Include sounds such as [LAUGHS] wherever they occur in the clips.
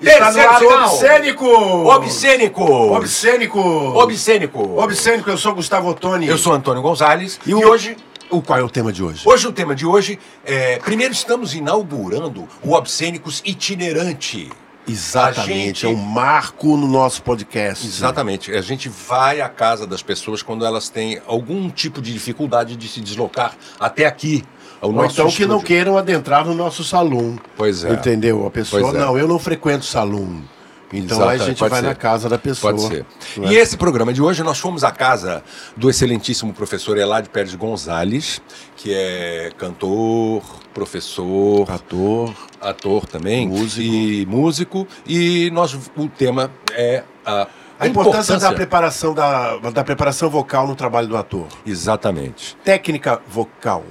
Está no Terceiro ar o sinal. Obscênico! Obscênico! Obscênico! Obscênico! Obscênico, eu sou Gustavo Ottoni. Eu sou Antônio Gonzalez E, o- hoje, O, qual é o tema de hoje? hoje o tema de hoje é... Primeiro estamos inaugurando o Obscênicos itinerante. Exatamente, A é gente- um marco no nosso podcast. Exatamente. A gente vai à casa das pessoas quando elas têm algum tipo de dificuldade de se deslocar até aqui, ao Ou nosso então que não estúdio. queiram adentrar no nosso salão. Pois é. Entendeu? A pessoa, é. não, eu não frequento salão. Então aí a Exatamente, gente pode vai ser. na casa da pessoa. Pode ser. não E é? esse programa de hoje, nós fomos à casa do excelentíssimo professor Elade Pérez Gonzalez, que é cantor, professor, Ator. ator também, Músico. e músico. E nós, o tema é a, A importância da preparação, da, da preparação vocal no trabalho do ator. Exatamente. técnica vocal.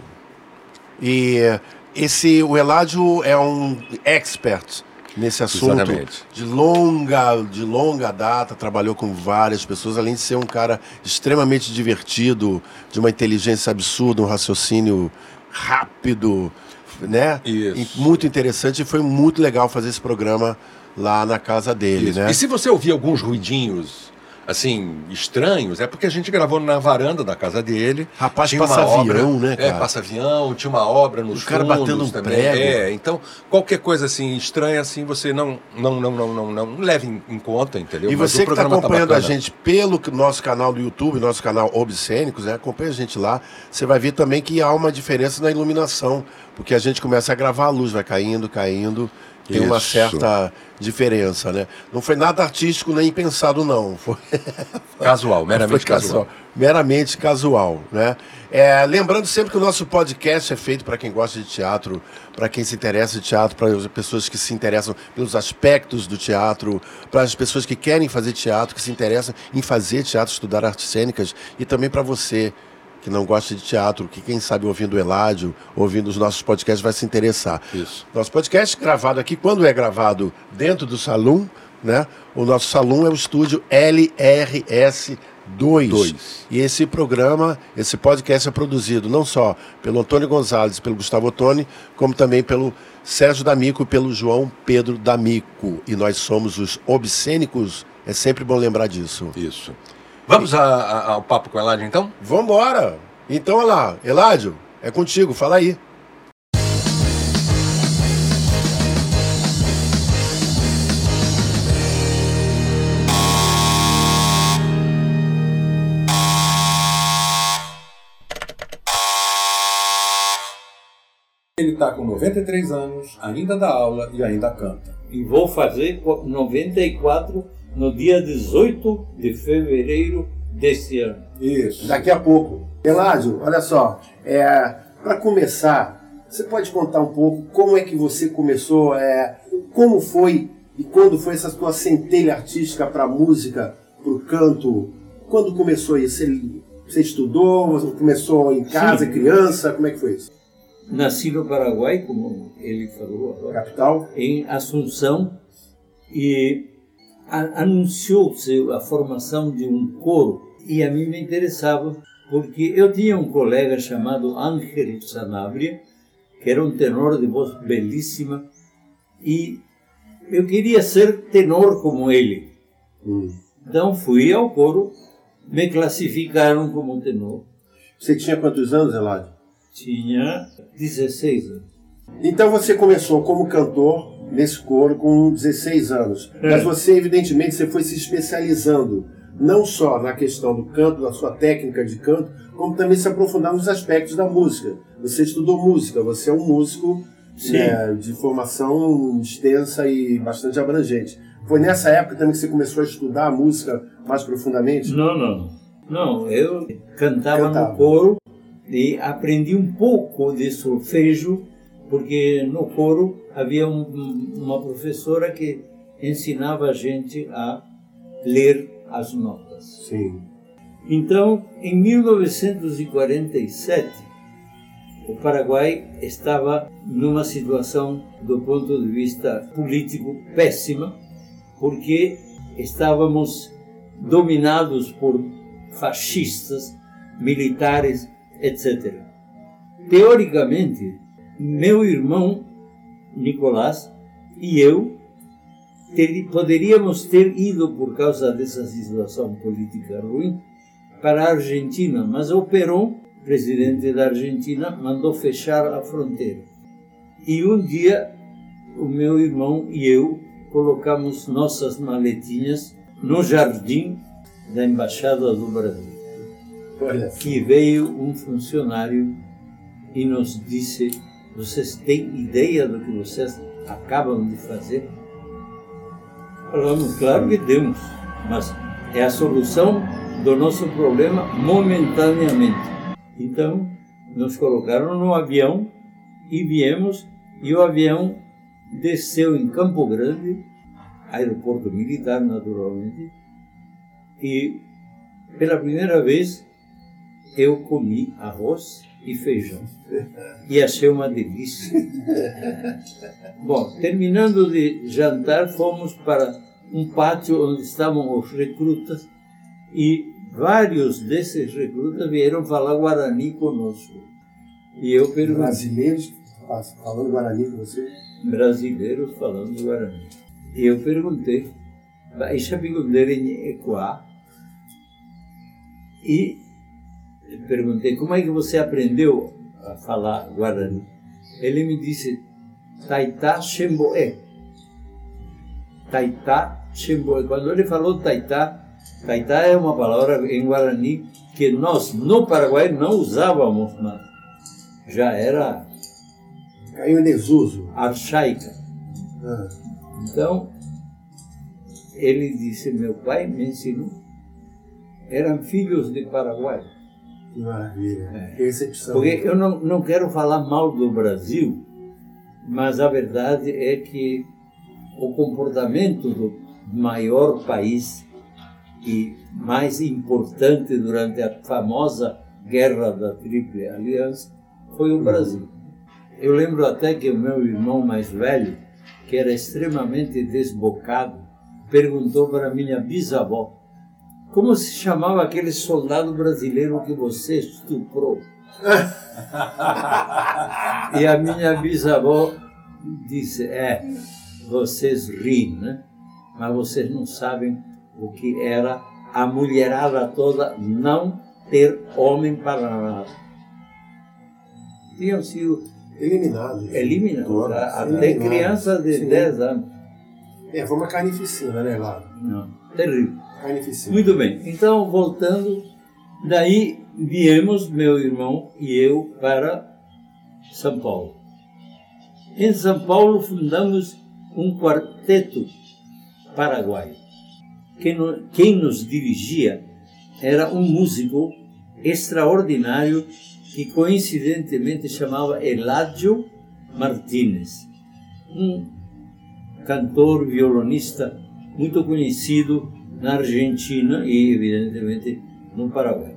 E esse o Eládio é um expert nesse assunto Exatamente. de longa de longa data, trabalhou com várias pessoas, além de ser um cara extremamente divertido, de uma inteligência absurda, um raciocínio rápido, né? Isso. E muito interessante e foi muito legal fazer esse programa lá na casa dele, Isso. né? E se você ouvir alguns ruidinhos assim, estranhos, é porque a gente gravou na varanda da casa dele. Rapaz, Tinha uma passa obra- avião, né, É, cara? passa avião, tinha uma obra nos O cara fundos batendo um também. prego. É, então qualquer coisa assim estranha assim, você não não não não não, não, leve em, em conta, entendeu? E Mas você que está tá acompanhando a bacana. gente pelo nosso canal do YouTube, nosso canal Obscênicos, né? acompanha a gente lá. Você vai ver também que há uma diferença na iluminação, porque a gente começa a gravar a luz, vai caindo, caindo. Tem uma Isso. certa diferença, né? Não foi nada artístico nem pensado, não. [LAUGHS] Foi, casual, meramente foi casual. Meramente casual, né? É, lembrando sempre que o nosso podcast é feito para quem gosta de teatro, para quem se interessa de teatro, para as pessoas que se interessam pelos aspectos do teatro, para as pessoas que querem fazer teatro, que se interessam em fazer teatro, estudar artes cênicas, e também para você que não gosta de teatro, que quem sabe ouvindo o Eládio, ouvindo os nossos podcasts, vai se interessar. Isso. Nosso podcast gravado aqui, quando é gravado dentro do salão, né? O nosso salão é o estúdio LRS 2. Dois. E esse programa, esse podcast é produzido não só pelo Antônio Gonzalez, pelo Gustavo Ottoni, como também pelo Sérgio D'Amico e pelo João Pedro D'Amico. E nós somos os Obscênicos. É sempre bom lembrar disso. Isso. Vamos a- a- ao papo com a Eladio, então? Vambora! Então, olha lá, Eládio, é contigo, fala aí. Ele está com 93 anos, ainda dá aula e ainda canta. e vou fazer co- 94 no dia 18 de fevereiro deste ano. Isso. Daqui a pouco. Eládio, olha só, é, para começar, você pode contar um pouco como é que você começou, é, como foi e quando foi essa tua centelha artística para música, para o canto? Quando começou isso? Você, você estudou? Você começou em casa, Sim. criança? Como é que foi isso? Nasci no Paraguai, como ele falou agora, Capital? em Assunção, e anunciou-se a formação de um coro, e a mim me interessava, porque eu tinha um colega chamado Ángel Sanabria, que era um tenor de voz belíssima, e eu queria ser tenor como ele. Hum. Então fui ao coro, me classificaram como tenor. Você tinha quantos anos, Eládio? Tinha 16 anos. Então você começou como cantor nesse coro com 16 anos. É. Mas você, evidentemente, você foi se especializando não só na questão do canto, da sua técnica de canto, como também se aprofundar nos aspectos da música. Você estudou música, você é um músico né, de formação extensa e bastante abrangente. Foi nessa época também que você começou a estudar a música mais profundamente? Não, não. Não, eu cantava, Cantava. no coro e aprendi um pouco de solfejo, porque no coro havia um- um- uma professora que ensinava a gente a ler as notas. Sim. Então, em 1947, o Paraguai estava numa situação, do ponto de vista político, péssima, porque estávamos dominados por fascistas, militares, etc. Teoricamente, meu irmão Nicolás e eu ter, poderíamos ter ido, por causa dessa situação política ruim, para a Argentina, mas o Perón, presidente da Argentina, mandou fechar a fronteira. E um dia, o meu irmão e eu colocamos nossas maletinhas no jardim da Embaixada do Brasil. Que veio um funcionário e nos disse: Vocês têm ideia do que vocês acabam de fazer? Falamos, claro que temos, mas é a solução do nosso problema momentaneamente. Então, nos colocaram no avião e viemos, e o avião desceu em Campo Grande, aeroporto militar, naturalmente, e pela primeira vez eu comi arroz e feijão. E achei uma delícia. [LAUGHS] Bom, terminando de jantar, fomos para um pátio onde estavam os recrutas e vários desses recrutas vieram falar Guarani conosco. E eu perguntei. Brasileiros falando Guarani com você? Brasileiros falando Guarani. E eu perguntei, em Ecoá. E perguntei, como é que você aprendeu a falar Guarani? Ele me disse, Taitá Xemboé. Taitá Xemboé. Quando ele falou Taitá, Taitá é uma palavra em Guarani que nós, no Paraguai, não usávamos mais. Já era. Caiu em desuso. Archaica. Ah. Então, ele disse: Meu pai me ensinou. Eram filhos de Paraguai. Que maravilha. É. Que recepção. Porque eu não, não quero falar mal do Brasil, mas a verdade é que o comportamento do maior país e mais importante durante a famosa Guerra da Tríplice Aliança foi o Brasil. Eu lembro até que o meu irmão mais velho, que era extremamente desbocado, perguntou para minha bisavó como se chamava aquele soldado brasileiro que você estuprou. [LAUGHS] e a minha bisavó disse: É, vocês riem, né? Mas vocês não sabem o que era a mulherada toda não ter homem para nada. Tinham sido eliminados. Eliminados, até crianças de Sim. 10 anos. É, foi uma carnificina, né, Lado? Não, terrível. Carnificina. Muito bem, então voltando, daí viemos, meu irmão e eu, para São Paulo. Em São Paulo fundamos um quarteto paraguaio quem nos dirigia era um músico extraordinário que coincidentemente chamava Eladio Martínez, um cantor, violonista muito conhecido na Argentina e, evidentemente, no Paraguai.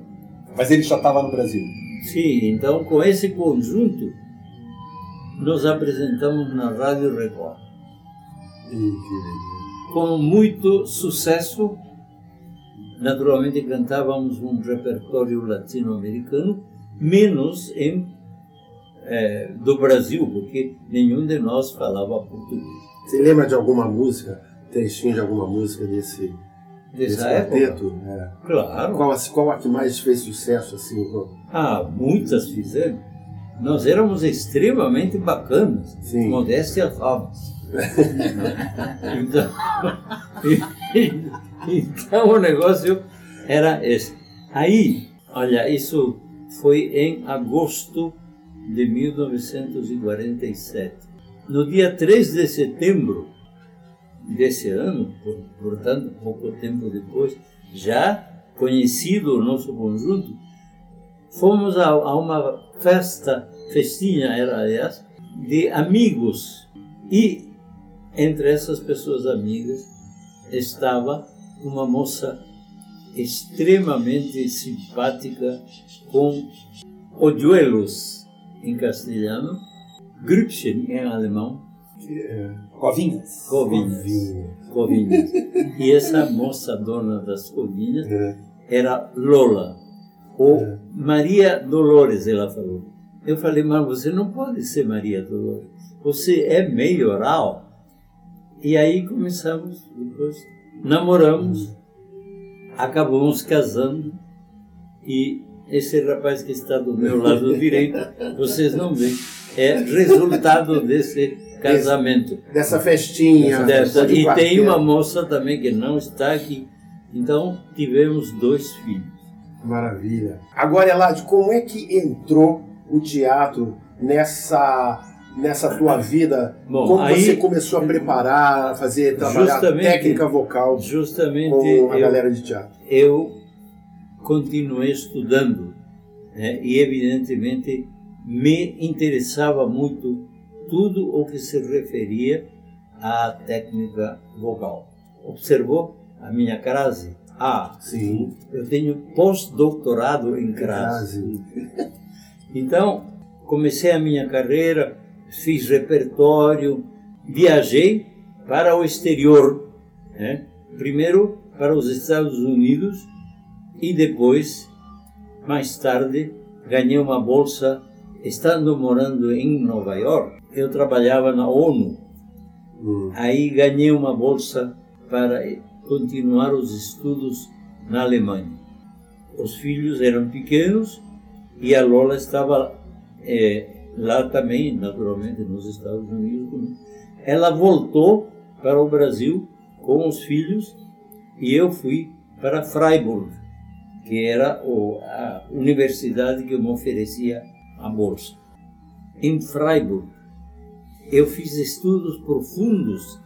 Mas ele já estava no Brasil? Sim, então com esse conjunto nos apresentamos na Rádio Record. Com muito sucesso. Naturalmente cantávamos um repertório latino-americano, menos em é, do Brasil, porque nenhum de nós falava português. Você lembra de alguma música, trechinho de alguma música desse, desse quarteto? É. Claro. Qual, qual a que mais fez sucesso? assim? Ah, muitas fizeram. Nós éramos extremamente bacanas, Sim. modéstia altas. [LAUGHS] então, [LAUGHS] então o negócio era esse. Aí, olha, isso foi em agosto de 1947. No dia 3 de setembro desse ano, portanto, pouco tempo depois, já conhecido o nosso conjunto, fomos a, a uma festa, festinha era aliás, de amigos. E entre essas pessoas amigas estava uma moça extremamente simpática com hojuelos em castelhano, Grübchen em alemão. É, covinhas. Covinhas. Covinhas. E essa moça dona das covinhas é. era Lola, ou é. Maria Dolores, ela falou. Eu falei, mas você não pode ser Maria Dolores. Você é meio oral E aí começamos, depois namoramos, acabamos casando e esse rapaz que está do meu lado direito, vocês não veem, é resultado desse casamento. Dessa festinha. Dessa, e tem uma moça também que não está aqui. Então tivemos dois filhos. Maravilha. Agora, Elad, como é que entrou o teatro nessa nessa tua vida? Bom, como aí, você começou a preparar, a fazer, trabalhar técnica vocal justamente com a eu, galera de teatro? Eu continuei estudando né, e, evidentemente, me interessava muito tudo o que se referia à técnica vocal. Observou a minha crase? Ah, sim. Eu tenho pós-doutorado em crase. [LAUGHS] Então, comecei a minha carreira fiz repertório, viajei para o exterior, né? primeiro para os Estados Unidos e depois, mais tarde, ganhei uma bolsa. Estando morando em Nova York, eu trabalhava na ONU. Hum. Aí ganhei uma bolsa para continuar os estudos na Alemanha. Os filhos eram pequenos e a Lola estava é, lá também, naturalmente, nos Estados Unidos. Ela voltou para o Brasil com os filhos e eu fui para Freiburg, que era a universidade que me oferecia a bolsa. Em Freiburg, eu fiz estudos profundos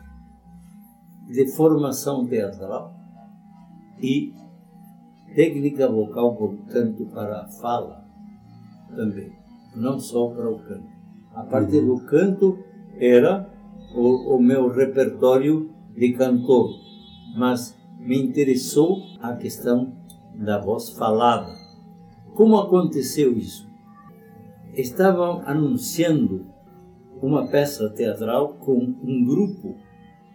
de formação teatral e técnica vocal, portanto, para a fala também não só para o canto. A parte uhum. do canto era o, o meu repertório de cantor, mas me interessou a questão da voz falada. Como aconteceu isso? Estavam anunciando uma peça teatral com um grupo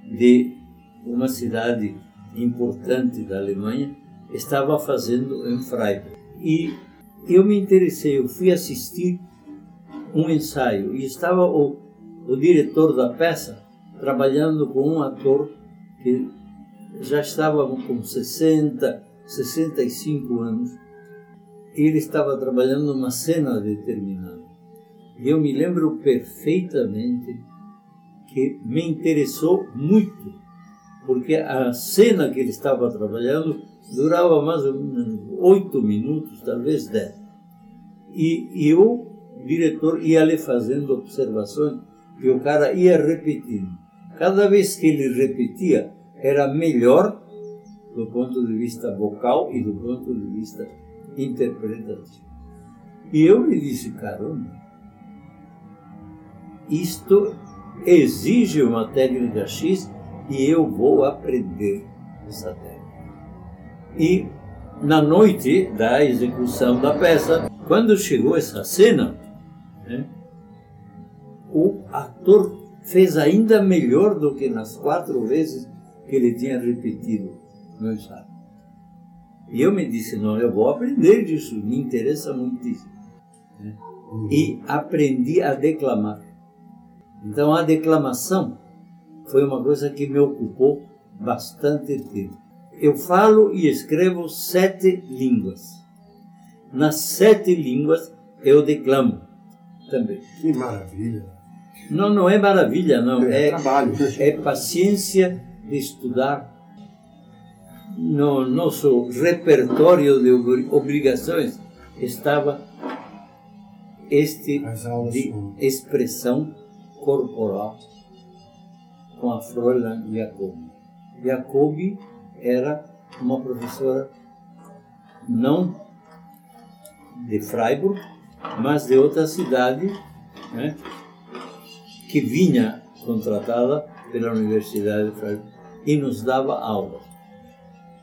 de uma cidade importante da Alemanha, estava fazendo em Freiburg. E eu me interessei, eu fui assistir um ensaio e estava o, o diretor da peça trabalhando com um ator que já estava com 60, 65 anos. Ele estava trabalhando uma cena determinada. E eu me lembro perfeitamente que me interessou muito, porque a cena que ele estava trabalhando durava mais ou menos oito minutos, talvez dez. E, e eu diretor ia lhe fazendo observações que o cara ia repetindo. Cada vez que ele repetia, era melhor do ponto de vista vocal e do ponto de vista interpretativo. E eu lhe disse, caramba, isto exige uma técnica X e eu vou aprender essa técnica. E na noite da execução da peça, quando chegou essa cena, né? o ator fez ainda melhor do que nas quatro vezes que ele tinha repetido no ensaio. E eu me disse, não, eu vou aprender disso, me interessa muitíssimo. Né? E aprendi a declamar. Então a declamação foi uma coisa que me ocupou bastante tempo. Eu falo e escrevo sete línguas. Nas sete línguas eu declamo também. Que maravilha! Não, não é maravilha, não. É, é trabalho. É paciência de estudar. No nosso repertório de obrigações estava este de expressão corporal com a Fräulein Jacobi. Jacobi era uma professora não de Freiburg, mas de outra cidade, né, que vinha contratada pela Universidade de Freiburg e nos dava aula.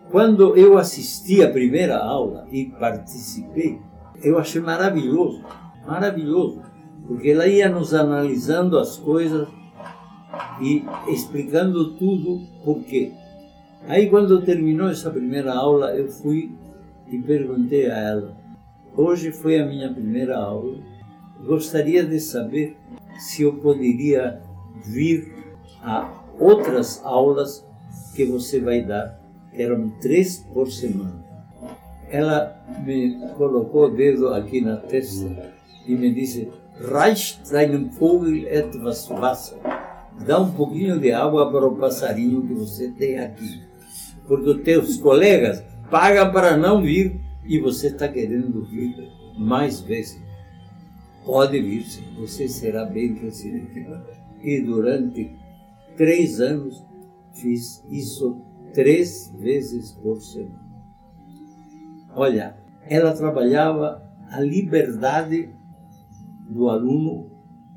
Quando eu assisti a primeira aula e participei, eu achei maravilhoso, maravilhoso, porque ela ia nos analisando as coisas e explicando tudo por quê. Aí, quando terminou essa primeira aula, eu fui e perguntei a ela: Hoje foi a minha primeira aula. Gostaria de saber se eu poderia vir a outras aulas que você vai dar, que eram três por semana. Ela me colocou o dedo aqui na testa e me disse: Reicht deinem Vogel etwas Wasser. Dá um pouquinho de água para o passarinho que você tem aqui. Porque os teus colegas pagam para não vir e você está querendo vir mais vezes. Pode vir, sim. você será bem recebido. E durante três anos fiz isso três vezes por semana. Olha, ela trabalhava a liberdade do aluno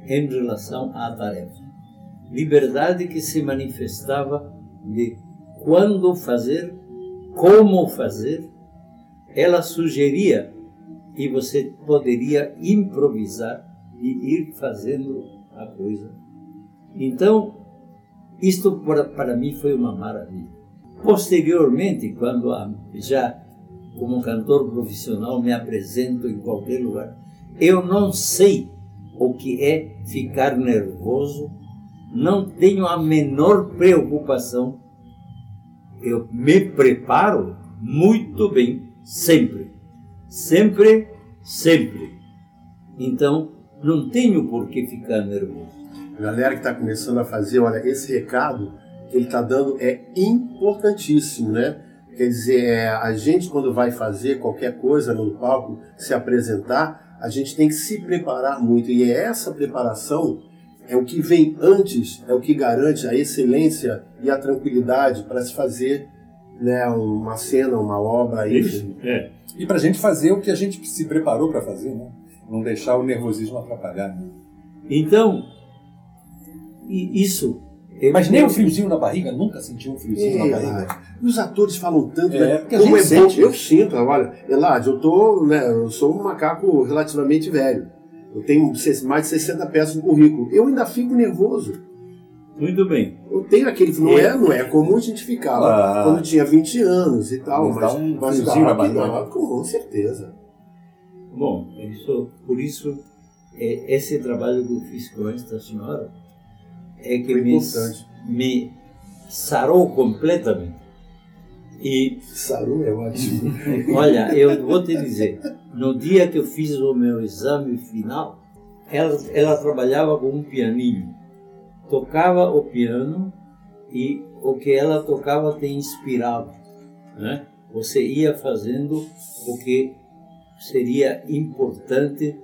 em relação à tarefa. Liberdade que se manifestava de quando fazer, como fazer. Ela sugeria e você poderia improvisar e ir fazendo a coisa. Então, isto para, para mim foi uma maravilha. Posteriormente, quando já como cantor profissional me apresento em qualquer lugar, eu não sei o que é ficar nervoso, não tenho a menor preocupação. Eu me preparo muito bem, sempre. Sempre, sempre. Então, não tenho por que ficar nervoso. Galera que está começando a fazer, olha, esse recado que ele está dando é importantíssimo, né? Quer dizer, é, a gente quando vai fazer qualquer coisa no palco, se apresentar, a gente tem que se preparar muito. E é essa preparação é o que vem antes, é o que garante a excelência e a tranquilidade para se fazer né, uma cena, uma obra. Isso, é. E para a gente fazer o que a gente se preparou para fazer, né? não deixar o nervosismo atrapalhar. Né? Então, isso mas nem o um friozinho na barriga, nunca sentiu um friozinho é, na barriga. E os atores falam tanto, é, né? Porque Como gente é sente. Bom, eu sinto, olha, Eladio, eu tô, né, eu sou um macaco relativamente velho. Eu tenho mais de 60 peças no currículo. Eu ainda fico nervoso. Muito bem. Eu tenho aquele. Não é, é não é comum a gente ficar ah, quando tinha 20 anos e tal, mas, dá um mas dá, dá, com certeza. Bom, isso, por isso, é, esse trabalho que eu fiz com esta senhora é que me, me sarou completamente. E sarou é ótimo. [LAUGHS] olha, eu vou te dizer, no dia que eu fiz o meu exame final, ela, ela trabalhava com um pianinho. Tocava o piano e o que ela tocava te inspirava. Né? Você ia fazendo o que seria importante,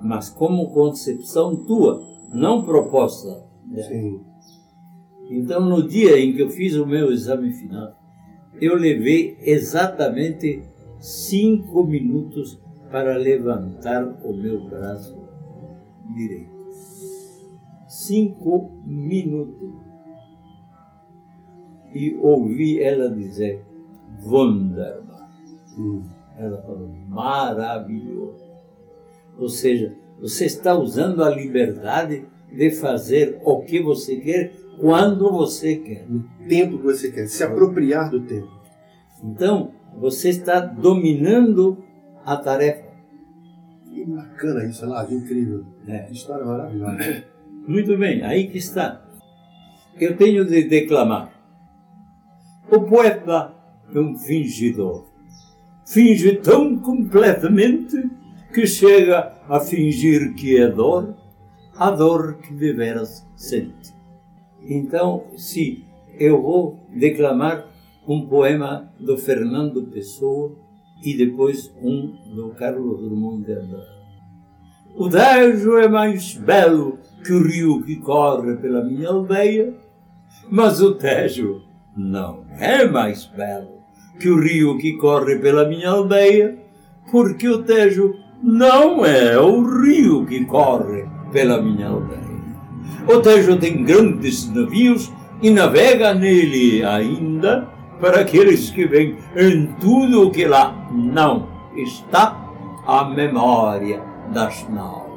mas como concepção tua não proposta. Né? Sim. Então, no dia em que eu fiz o meu exame final, eu levei exatamente cinco minutos para levantar o meu braço direito. Cinco minutos. E ouvi ela dizer, Wunderbar. Hum. Ela falou, maravilhoso. Ou seja, você está usando a liberdade de fazer o que você quer, quando você quer. No tempo que você quer, se apropriar do tempo. Então, você está dominando a tarefa. Que bacana isso, lá, incrível. É. Que história maravilhosa. Muito bem, aí que está. Eu tenho de declamar. O poeta é um fingidor. Finge tão completamente que chega a fingir que é dor, a dor que deveras sente. Então, se eu vou declamar um poema do Fernando Pessoa e depois um do Carlos Drummond de Andrade. O Tejo é mais belo que o rio que corre pela minha aldeia, mas o Tejo não é mais belo que o rio que corre pela minha aldeia, porque o Tejo não é o rio que corre pela minha aldeia. O Tejo tem grandes navios e navega nele ainda para aqueles que vêm em tudo o que lá não está a memória das naus.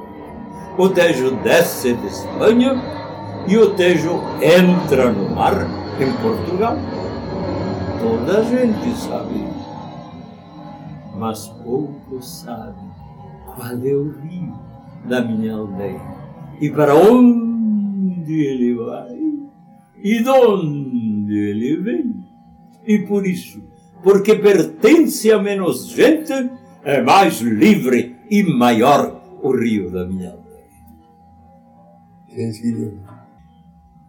O Tejo desce de Espanha e o Tejo entra no mar em Portugal. Toda a gente sabe, mas pouco sabe qual é o rio da minha aldeia e para onde ele vai. e de onde ele vem. E por isso, porque pertence a menos gente, é mais livre e maior o rio da minha aldeia.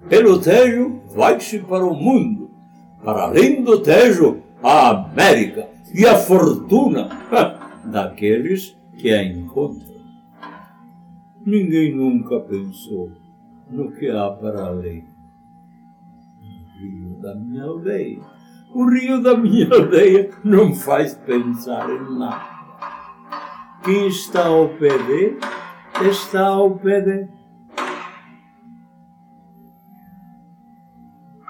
Pelo Tejo, vai-se para o mundo. Para além do Tejo, a América e a fortuna [LAUGHS] daqueles que a encontram. Ninguém nunca pensou no que há para além. O rio da minha aldeia. O rio da minha [LAUGHS] aldeia não faz pensar em nada. Quem está ao pé dele, está ao pé dele.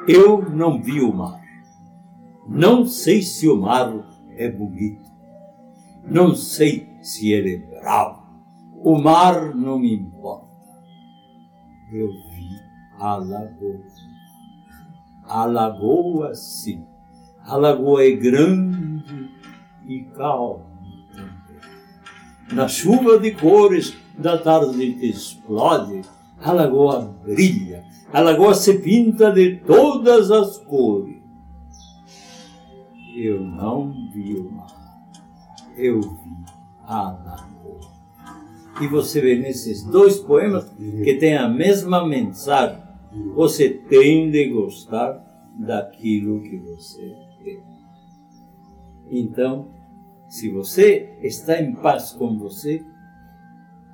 Eu não vi o mar. Não sei se o mar é bonito. Não sei se ele é bravo. O mar não me importa. Eu vi a lagoa. A lagoa, sim. A lagoa é grande e calma também. Na chuva de cores da tarde que explode, a lagoa brilha. A lagoa se pinta de todas as cores. Eu não vi o mar. Eu vi a lagoa. E você vê nesses dois poemas que tem a mesma mensagem. Você tem de gostar daquilo que você vê. Então, se você está em paz com você,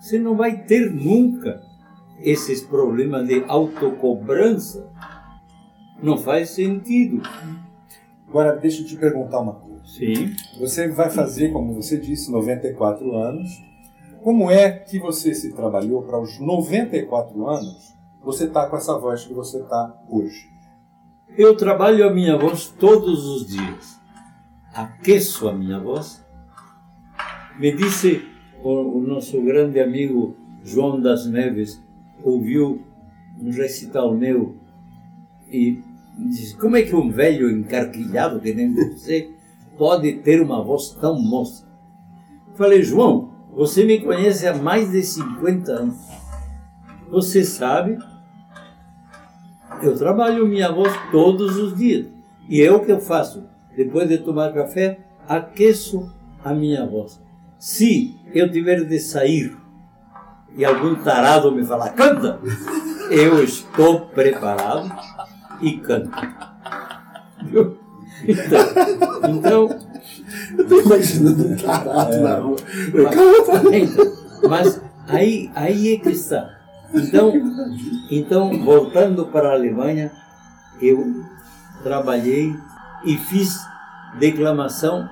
você não vai ter nunca esses problemas de autocobrança. Não faz sentido. Agora, deixa eu te perguntar uma. Sim. Você vai fazer, como você disse, 94 anos como é que você se trabalhou para os 94 anos você tá com essa voz que você tá hoje? Eu trabalho a minha voz todos os dias. Aqueço a minha voz. Me disse o, o nosso grande amigo João das Neves, ouviu um recital meu e disse: Como é que um velho encarquilhado que nem você pode ter uma voz tão moça? Falei, João, você me conhece há mais de 50 anos. Você sabe, eu trabalho minha voz todos os dias. E é o que eu faço. Depois de tomar café, aqueço a minha voz. Se eu tiver de sair e algum tarado me falar, canta, eu estou preparado e canto. Então, então Estou imaginando um tarado é. na rua. Mas aí, aí é que está. Então, então, voltando para a Alemanha, eu trabalhei e fiz declamação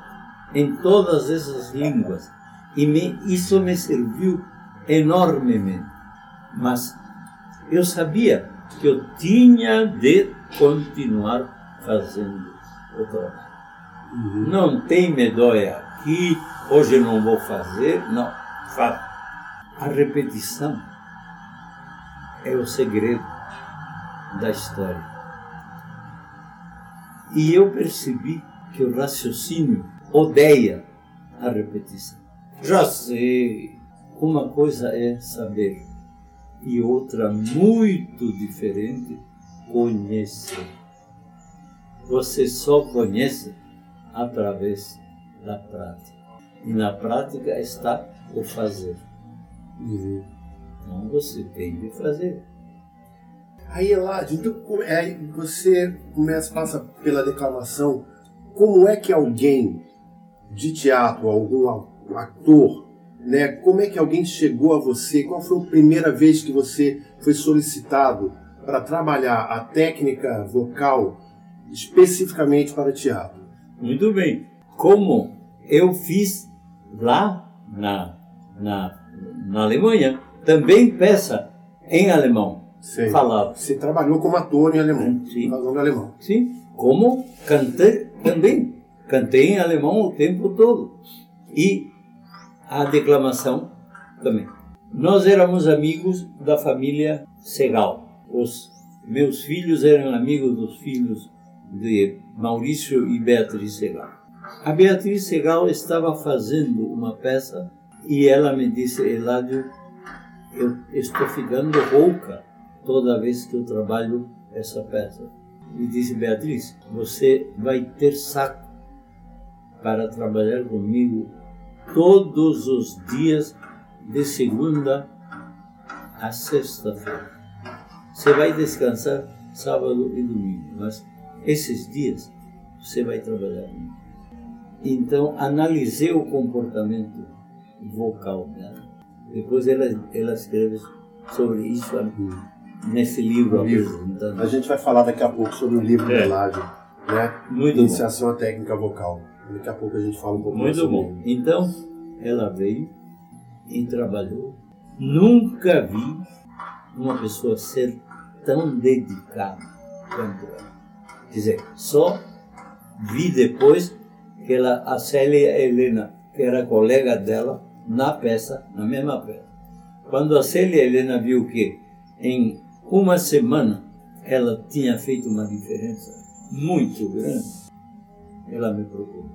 em todas essas línguas. E me, isso me serviu enormemente. Mas eu sabia que eu tinha de continuar fazendo. Uhum. Não tem medóia aqui, hoje não vou fazer. Não, faça. A repetição é o segredo da história. E eu percebi que o raciocínio odeia a repetição. Já sei, uma coisa é saber e outra muito diferente, conhecer. Você só conhece através da prática. E na prática está o fazer. Uhum. Então você tem de fazer. Aí, Eladio, então, é, você começa, passa pela declamação. Como é que alguém de teatro, algum ator, né, como é que alguém chegou a você? Qual foi a primeira vez que você foi solicitado para trabalhar a técnica vocal especificamente para teatro? Muito bem. Como eu fiz lá na, na, na Alemanha, também peça em alemão. Sim. Falava. Você trabalhou como ator em alemão, Sim. falando alemão. Sim. Como cantei também. Cantei em alemão o tempo todo. E a declamação também. Nós éramos amigos da família Segal. Os meus filhos eram amigos dos filhos de Maurício e Beatriz Segal. A Beatriz Segal estava fazendo uma peça e ela me disse, Eládio, eu estou ficando rouca toda vez que eu trabalho essa peça. E disse, Beatriz, você vai ter saco para trabalhar comigo todos os dias de segunda a sexta-feira. Você vai descansar sábado e domingo, mas esses dias você vai trabalhar comigo. Então, analisei o comportamento vocal dela. Depois ela, ela escreve sobre isso nesse livro. A gente vai falar daqui a pouco sobre o livro é. Ládio, né? Muito Iniciação bom. à técnica vocal. Daqui a pouco a gente fala um pouco Muito mais sobre bom. Então, ela veio e trabalhou. Nunca vi uma pessoa ser tão dedicada quanto ela. Dizer, só vi depois que ela, a Célia Helena, que era colega dela, na peça, na mesma peça. Quando a Célia Helena viu que em uma semana ela tinha feito uma diferença muito grande, ela me procurou.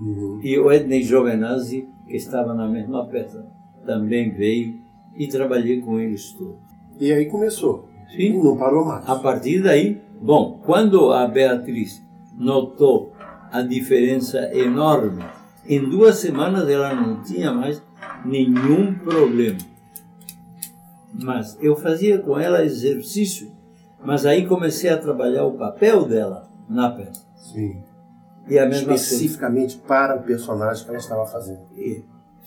Uhum. E o Ednei Giovenazzi, que estava na mesma peça, também veio e trabalhei com eles todos. E aí começou? Sim. Não parou mais. A partir daí, bom, quando a Beatriz notou a diferença enorme, em duas semanas ela não tinha mais nenhum problema. Mas eu fazia com ela exercício, mas aí comecei a trabalhar o papel dela na peça. Sim. E a mesma Especificamente coisa. para o personagem que ela estava fazendo. E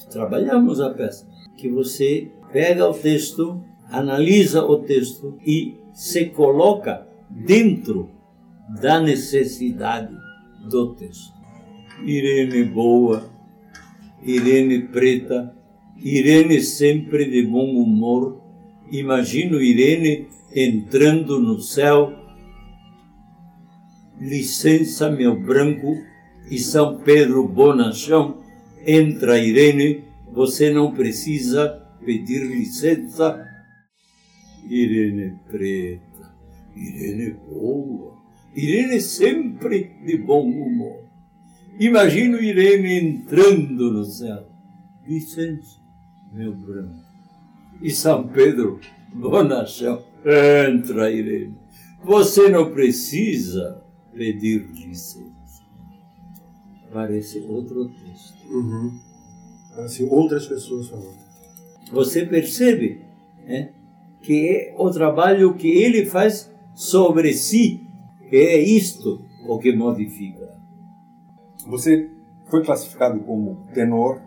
trabalhamos a peça. Que você pega o texto, analisa o texto e se coloca dentro da necessidade do texto. Irene boa, Irene preta, Irene sempre de bom humor. Imagino Irene entrando no céu. Licença, meu branco, e São Pedro Bonachão. Entra Irene, você não precisa pedir licença. Irene preta, Irene boa, Irene sempre de bom humor. Imagino Irene entrando no céu. Licença, meu branco. E São Pedro, bonachão, entra Irene. Você não precisa pedir licença. Parece outro texto. Uhum. Parece outras pessoas falando. Você percebe né, que é o trabalho que ele faz sobre si, que é isto o que modifica. Você foi classificado como tenor,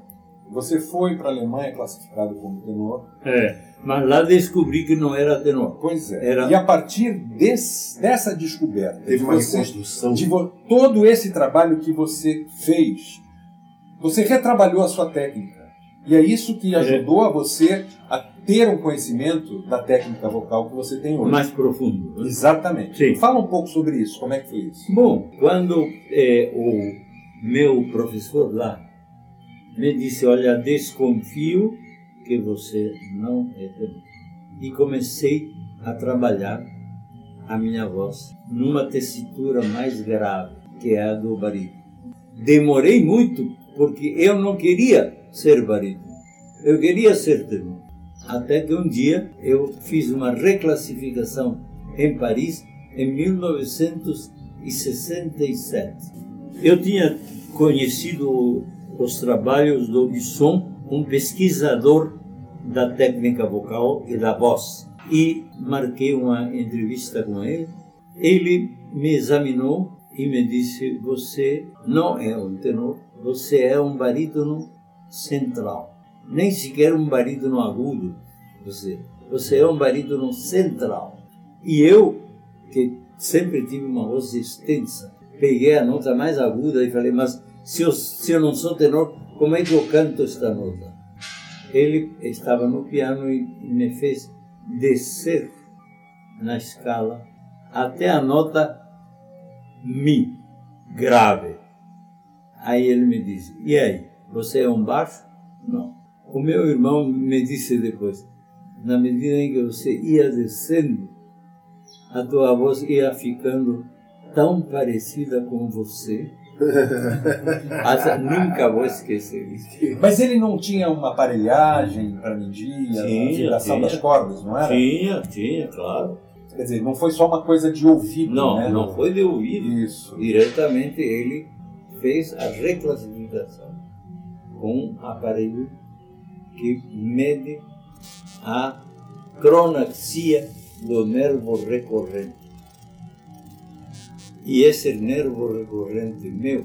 você foi para a Alemanha classificado como tenor. É, mas lá descobri que não era tenor. Pois é. Era... E a partir desse, dessa descoberta, teve uma você, reconstrução. De todo esse trabalho que você fez, você retrabalhou a sua técnica. E é isso que é. ajudou é. a você a ter um conhecimento da técnica vocal que você tem hoje. Mais profundo. Né? Exatamente. Sim. Fala um pouco sobre isso, como é que foi isso? Bom, quando é, o meu professor lá me disse: Olha, desconfio que você não é tenor. E comecei a trabalhar a minha voz numa tessitura mais grave, que é a do barítono. Demorei muito porque eu não queria ser barítono, eu queria ser tenor. Até que um dia eu fiz uma reclassificação em Paris em 1967 eu tinha conhecido os trabalhos do Bisson, um pesquisador da técnica vocal e da voz, e marquei uma entrevista com ele. Ele me examinou e me disse: Você não é um tenor, você é um barítono central, nem sequer um barítono agudo. Você, você é um barítono central. E eu, que sempre tive uma voz extensa, peguei a nota mais aguda e falei, mas se eu, se eu não sou tenor, como é que eu canto esta nota? Ele estava no piano e me fez descer na escala até a nota Mi, grave. Aí ele me disse, e aí, você é um baixo? Não. O meu irmão me disse depois, na medida em que você ia descendo, a tua voz ia ficando tão parecida com você. [LAUGHS] Mas nunca vou esquecer isso. Mas ele não tinha uma aparelhagem para medir a vibração das cordas, não era? Tinha, tinha, claro. Quer dizer, não foi só uma coisa de ouvido, Não, né? não foi de ouvido. Isso. Diretamente ele fez a reclassificação com um aparelho que mede a cronaxia do nervo recorrente. E esse nervo recorrente meu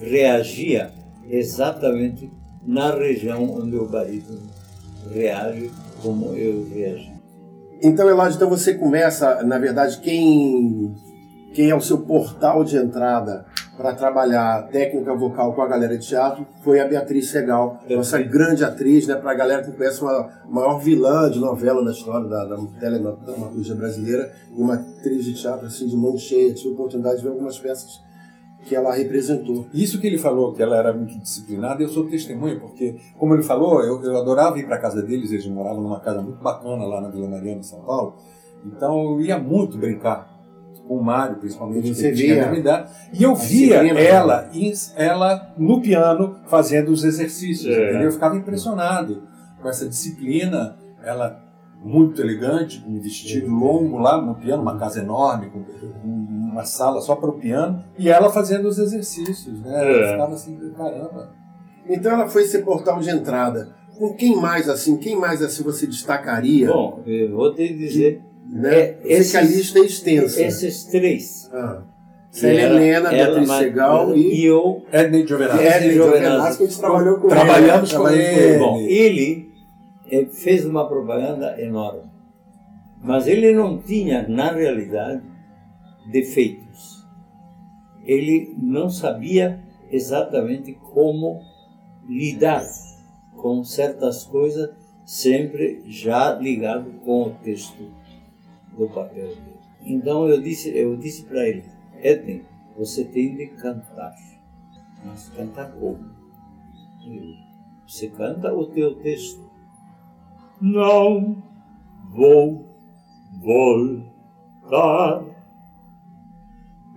reagia exatamente na região onde o barítono reage como eu reagi. Então, Eladio, então você começa, na verdade, quem, quem é o seu portal de entrada para trabalhar técnica vocal com a galera de teatro foi a Beatriz Segal, nossa grande atriz, né? Para a galera que conhece uma maior vilã de novela da história da, da teledramaturgia brasileira, e uma atriz de teatro assim de mão cheia. Tive a oportunidade de ver algumas peças que ela representou. Isso que ele falou, que ela era muito disciplinada, eu sou testemunha, porque, como ele falou, eu, eu adorava ir para a casa deles, eles moravam numa casa muito bacana lá na Vila Mariana, em São Paulo, então eu ia muito brincar com o Mário, principalmente, E que você tinha via minha idade, e eu via disciplina, ela, ela no piano fazendo os exercícios, É. eu ficava impressionado com essa disciplina, ela muito elegante, com um vestido longo lá no piano, uma casa enorme, com uma sala só para o piano, e ela fazendo os exercícios, né? Eu É. ficava assim, caramba. Então ela foi esse portal de entrada. Com quem mais assim, quem mais assim você destacaria? Bom, eu vou te dizer, né? é, a esses- lista é extensa. esses três. Ah. Célia Helena, Beatriz Segal e e eu Edney Giovenazzi. Edney Giovenazzi. Que a gente trabalhou com Trabalhamos ele. com ele. Bom, ele eh, fez uma propaganda enorme, mas ele não tinha, na realidade, defeitos. Ele não sabia exatamente como lidar com certas coisas, sempre já ligado com o texto do papel dele. Então eu disse, eu disse para ele, Edney, você tem de cantar, mas cantar como? Você canta o teu texto. Não vou voltar.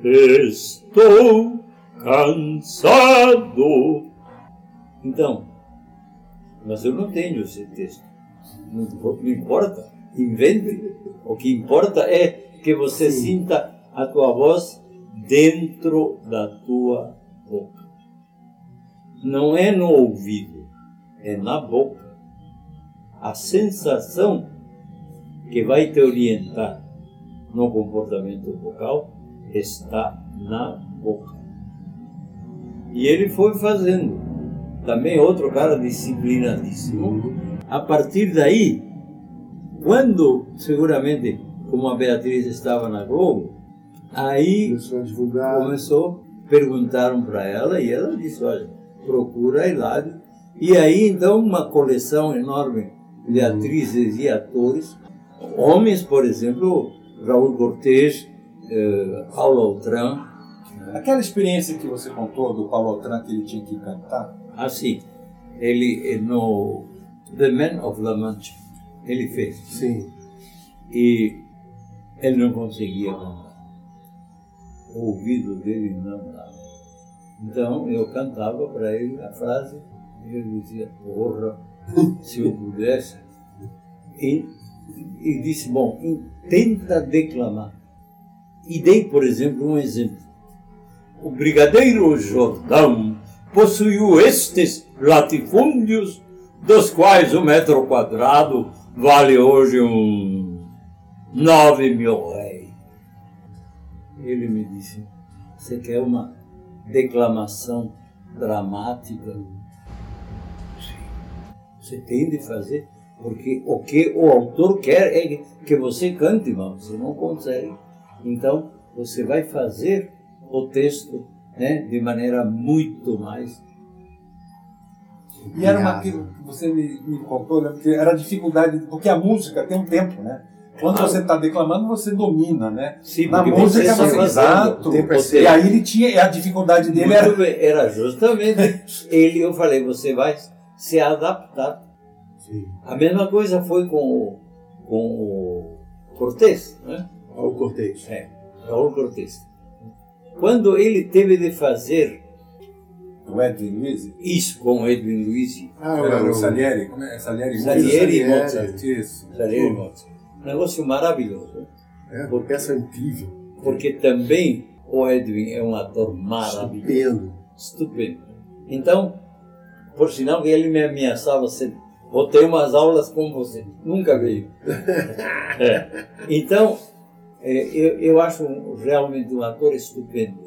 Estou cansado. Então, mas eu não tenho esse texto. Não importa, invente. O que importa é que você sinta a tua voz dentro da tua boca. Não é no ouvido, é na boca. A sensação que vai te orientar no comportamento vocal está na boca. E ele foi fazendo. Também outro cara disciplinadíssimo. A partir daí, quando seguramente, como a Beatriz estava na Globo, aí Começou a divulgar. começou, perguntaram para ela e ela disse, olha, procura Hilário. E aí então uma coleção enorme de atrizes e atores, homens, por exemplo, Raul Cortez, eh, Paulo Altran, Aquela experiência que você contou do Paulo Altran que ele tinha que cantar, assim, ele eh, no The Man of La Mancha, ele fez. Sim. E ele não conseguia cantar. O ouvido dele não dava. Então eu cantava para ele a frase e ele dizia, porra, se eu pudesse. E, e disse, bom, tenta declamar. E dei, por exemplo, um exemplo. O Brigadeiro Jordão possuiu estes latifúndios, dos quais o metro quadrado vale hoje um nove mil réis. Ele me disse, você quer uma declamação dramática? Sim. Você tem de fazer, porque o que o autor quer é que você cante, mas você não consegue. Então, você vai fazer o texto né, de maneira muito mais E era uma que você me, me contou, né? Porque era dificuldade, porque a música tem um tempo, né? Quando você está declamando, você domina, né? Sim, Na música você você exato. tempo é Você- E aí ele tinha, a dificuldade dele era. era justamente [LAUGHS] ele. Eu falei, você vai se adaptar. Sim. A mesma coisa foi com o, com o Cortez, né? Paulo Cortez. É, Raul Cortez. Quando ele teve de fazer O Edwin Luiz? isso com o Edwin Luiz, Ah, Era era o Salieri? Como é? Salieri? Salieri Salieri. Mozart, Isso. Salieri Mozart. Um negócio maravilhoso. É, uma peça incrível. Porque também o Edwin é um ator maravilhoso. Estupendo. Estupendo. Então, por sinal ele me ameaçava sempre. Vou ter umas aulas com você. Nunca veio. [LAUGHS] É. Então, é, eu, eu acho realmente um ator estupendo.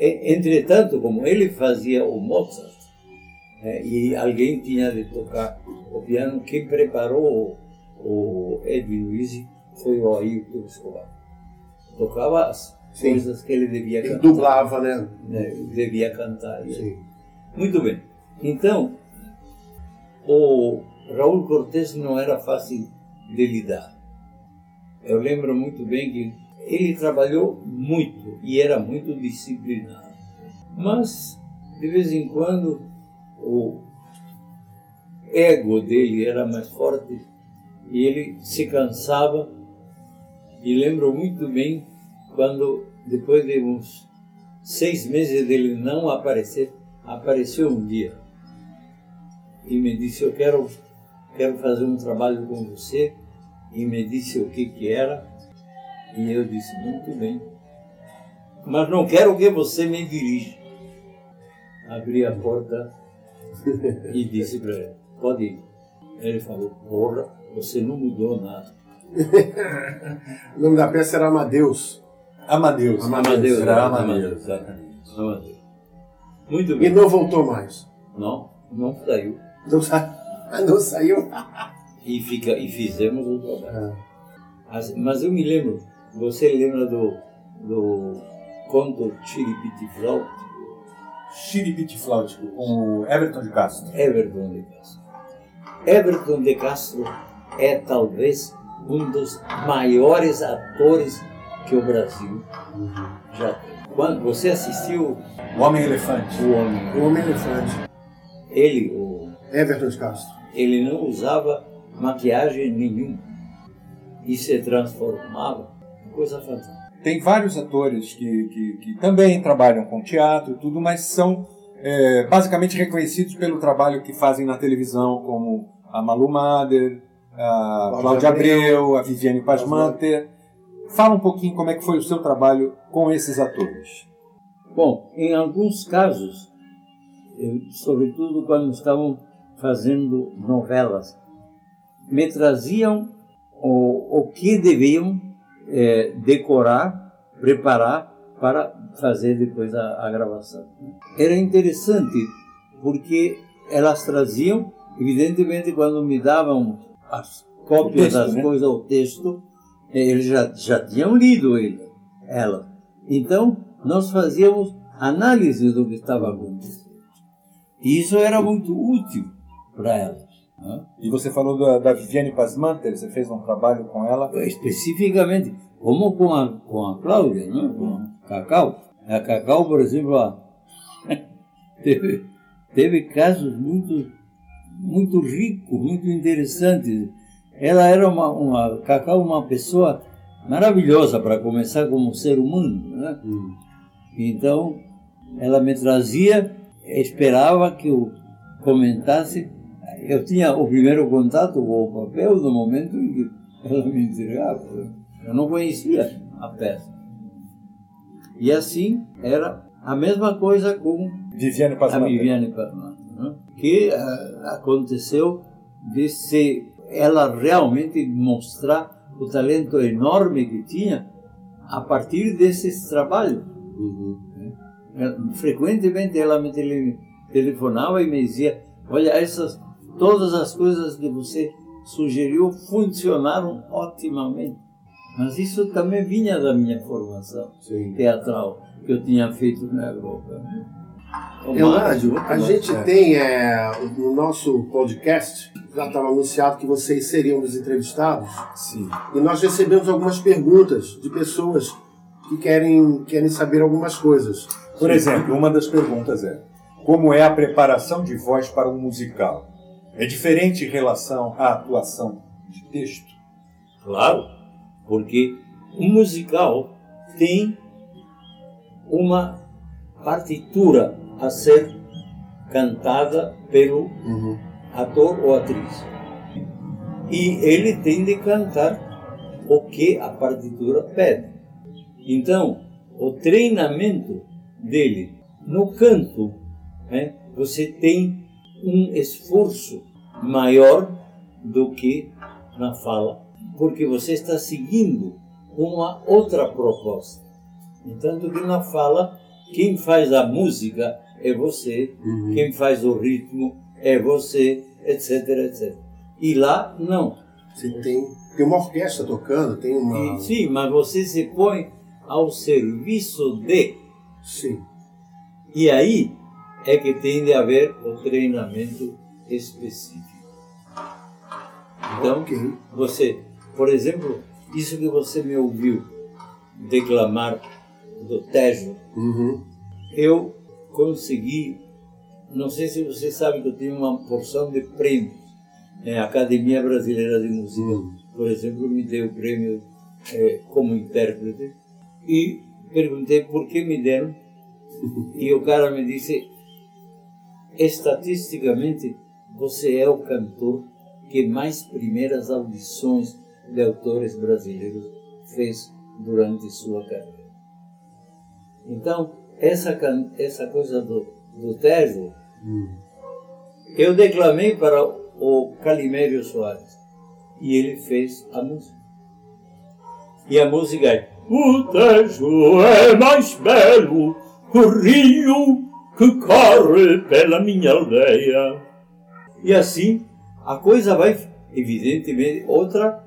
Entretanto, como ele fazia o Mozart, é, e alguém tinha de tocar o piano, quem preparou o, Edwin Luiz foi o Ailton Escobar. Tocava as Sim. coisas que ele devia Ele cantar. dublava, né? né, devia cantar. Sim. Muito bem. Então, o Raul Cortés não era fácil de lidar. Eu lembro muito bem que ele trabalhou muito e era muito disciplinado. Mas, de vez em quando, o ego dele era mais forte e ele se cansava. E lembro muito bem quando, depois de uns seis meses dele não aparecer, apareceu um dia e me disse: Eu quero, quero fazer um trabalho com você. E me disse o que, que era. E eu disse: Muito bem. Mas não quero que você me dirija. Abri a porta [LAUGHS] e disse para ele: Pode ir. Ele falou: Porra, você não mudou nada. O nome da peça era Amadeus. Amadeus. Amadeus, Era Amadeus. Amadeus. Amadeus. Muito E bem. não voltou mais. Não, não saiu. Não, sa... [LAUGHS] não saiu. E, fica, e fizemos o trabalho. As- Mas eu me lembro, você lembra do, do conto Chiripiti Flauta? Chiripiti Flautico, com o Everton de Castro. Everton de Castro. Everton de Castro é talvez um dos maiores atores que o Brasil já teve. Quando você assistiu O Homem-Elefante. o Homem, o Homem Elefante. ele, o, Everton de Castro. ele não usava maquiagem nenhuma e se transformava. Coisa fantástica. Tem vários atores que, que, que também trabalham com teatro e tudo, mas são é, basicamente reconhecidos pelo trabalho que fazem na televisão, como a Malu Mader, a Cláudia Abreu, a Viviane Pasmanter. Fala um pouquinho como é que foi o seu trabalho com esses atores. Bom, em alguns casos, sobretudo quando estavam fazendo novelas, me traziam o, o que deviam eh, decorar, preparar para fazer depois a, a gravação. Era interessante porque elas traziam, evidentemente, quando me davam as cópias texto, das né? coisas, o texto, eh, eles já, já tinham lido ele, ela. Então, nós fazíamos análise do que estava acontecendo. E isso era muito útil para elas. Né? E você falou da, da Viviane Pasmanter, você fez um trabalho com ela. Especificamente, como com a, com a Cláudia, né? com a Cacau. A Cacau, por exemplo, [LAUGHS] teve, teve casos muito, muito ricos, muito interessantes. Ela era uma, uma Cacau, uma pessoa maravilhosa para começar como ser humano, né? Então, ela me trazia, esperava que eu comentasse. Eu tinha o primeiro contato com o papel no momento em que ela me entregava. Eu não conhecia a peça. E assim era a mesma coisa com Viviane a. Viviane Parmato, né? que ah, aconteceu de se ela realmente mostrar o talento enorme que tinha a partir desses trabalhos. Eh, Frequentemente ela me tele, telefonava e me dizia: Olha, essas, todas as coisas que você sugeriu funcionaram otimamente. Mas isso também vinha da minha formação Sim. teatral que eu tinha feito na Europa. né? O Euládio, Márcio, a gente É. tem é, no nosso podcast, já estava anunciado que vocês seriam os entrevistados, Sim. e nós recebemos algumas perguntas de pessoas que querem, querem saber algumas coisas. Por exemplo, uma das perguntas é: como é a preparação de voz para um musical? É diferente em relação à atuação de texto? Claro, porque um musical tem uma partitura a ser cantada pelo ator ou atriz. E ele tem de cantar o que a partitura pede. Então, o treinamento dele no canto, né, você tem um esforço maior do que na fala, porque você está seguindo uma outra proposta. Entanto que na fala, quem faz a música é você, uhum. quem faz o ritmo é você, etc, etc. E lá, não. Você tem, tem uma orquestra tocando, tem uma... E, sim, mas você se põe ao serviço de... Sim. E aí é que tem de haver o treinamento específico. Então, okay. você, por exemplo, isso que você me ouviu declamar do Tejo, uhum. eu consegui, não sei se você sabe que eu tenho uma porção de prêmios. É, a Academia Brasileira de Música, uhum. por exemplo, me deu o prêmio é, como intérprete e perguntei por que me deram e o cara me disse estatisticamente você é o cantor que mais primeiras audições de autores brasileiros fez durante sua carreira. Então, essa, essa coisa do, do Tejo, hum. eu declamei para o Calimério Soares e ele fez a música. E a música é O Tejo é mais belo que o rio que corre pela minha aldeia. E assim a coisa vai, evidentemente, outra,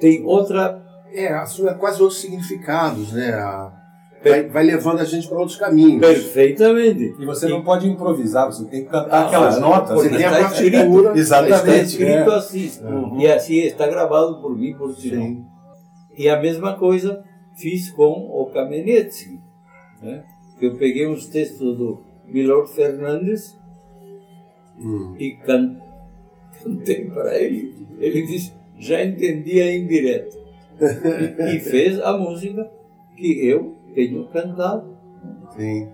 tem outra. É, assume quase outros significados, né? A vai, vai levando a gente para outros caminhos. Perfeitamente. E você e... não pode improvisar, você tem que cantar ah, aquelas notas. Você tem a partitura. Exatamente. Está escrito é. assim. Uhum. E assim está gravado por mim, por si. E a mesma coisa fiz com o Kamenetsky. Né? Eu peguei uns textos do Milor Fernandes hum. e cantei para ele. Ele disse, já entendia em direto. e, e fez a música que eu tenho cantado. Sim.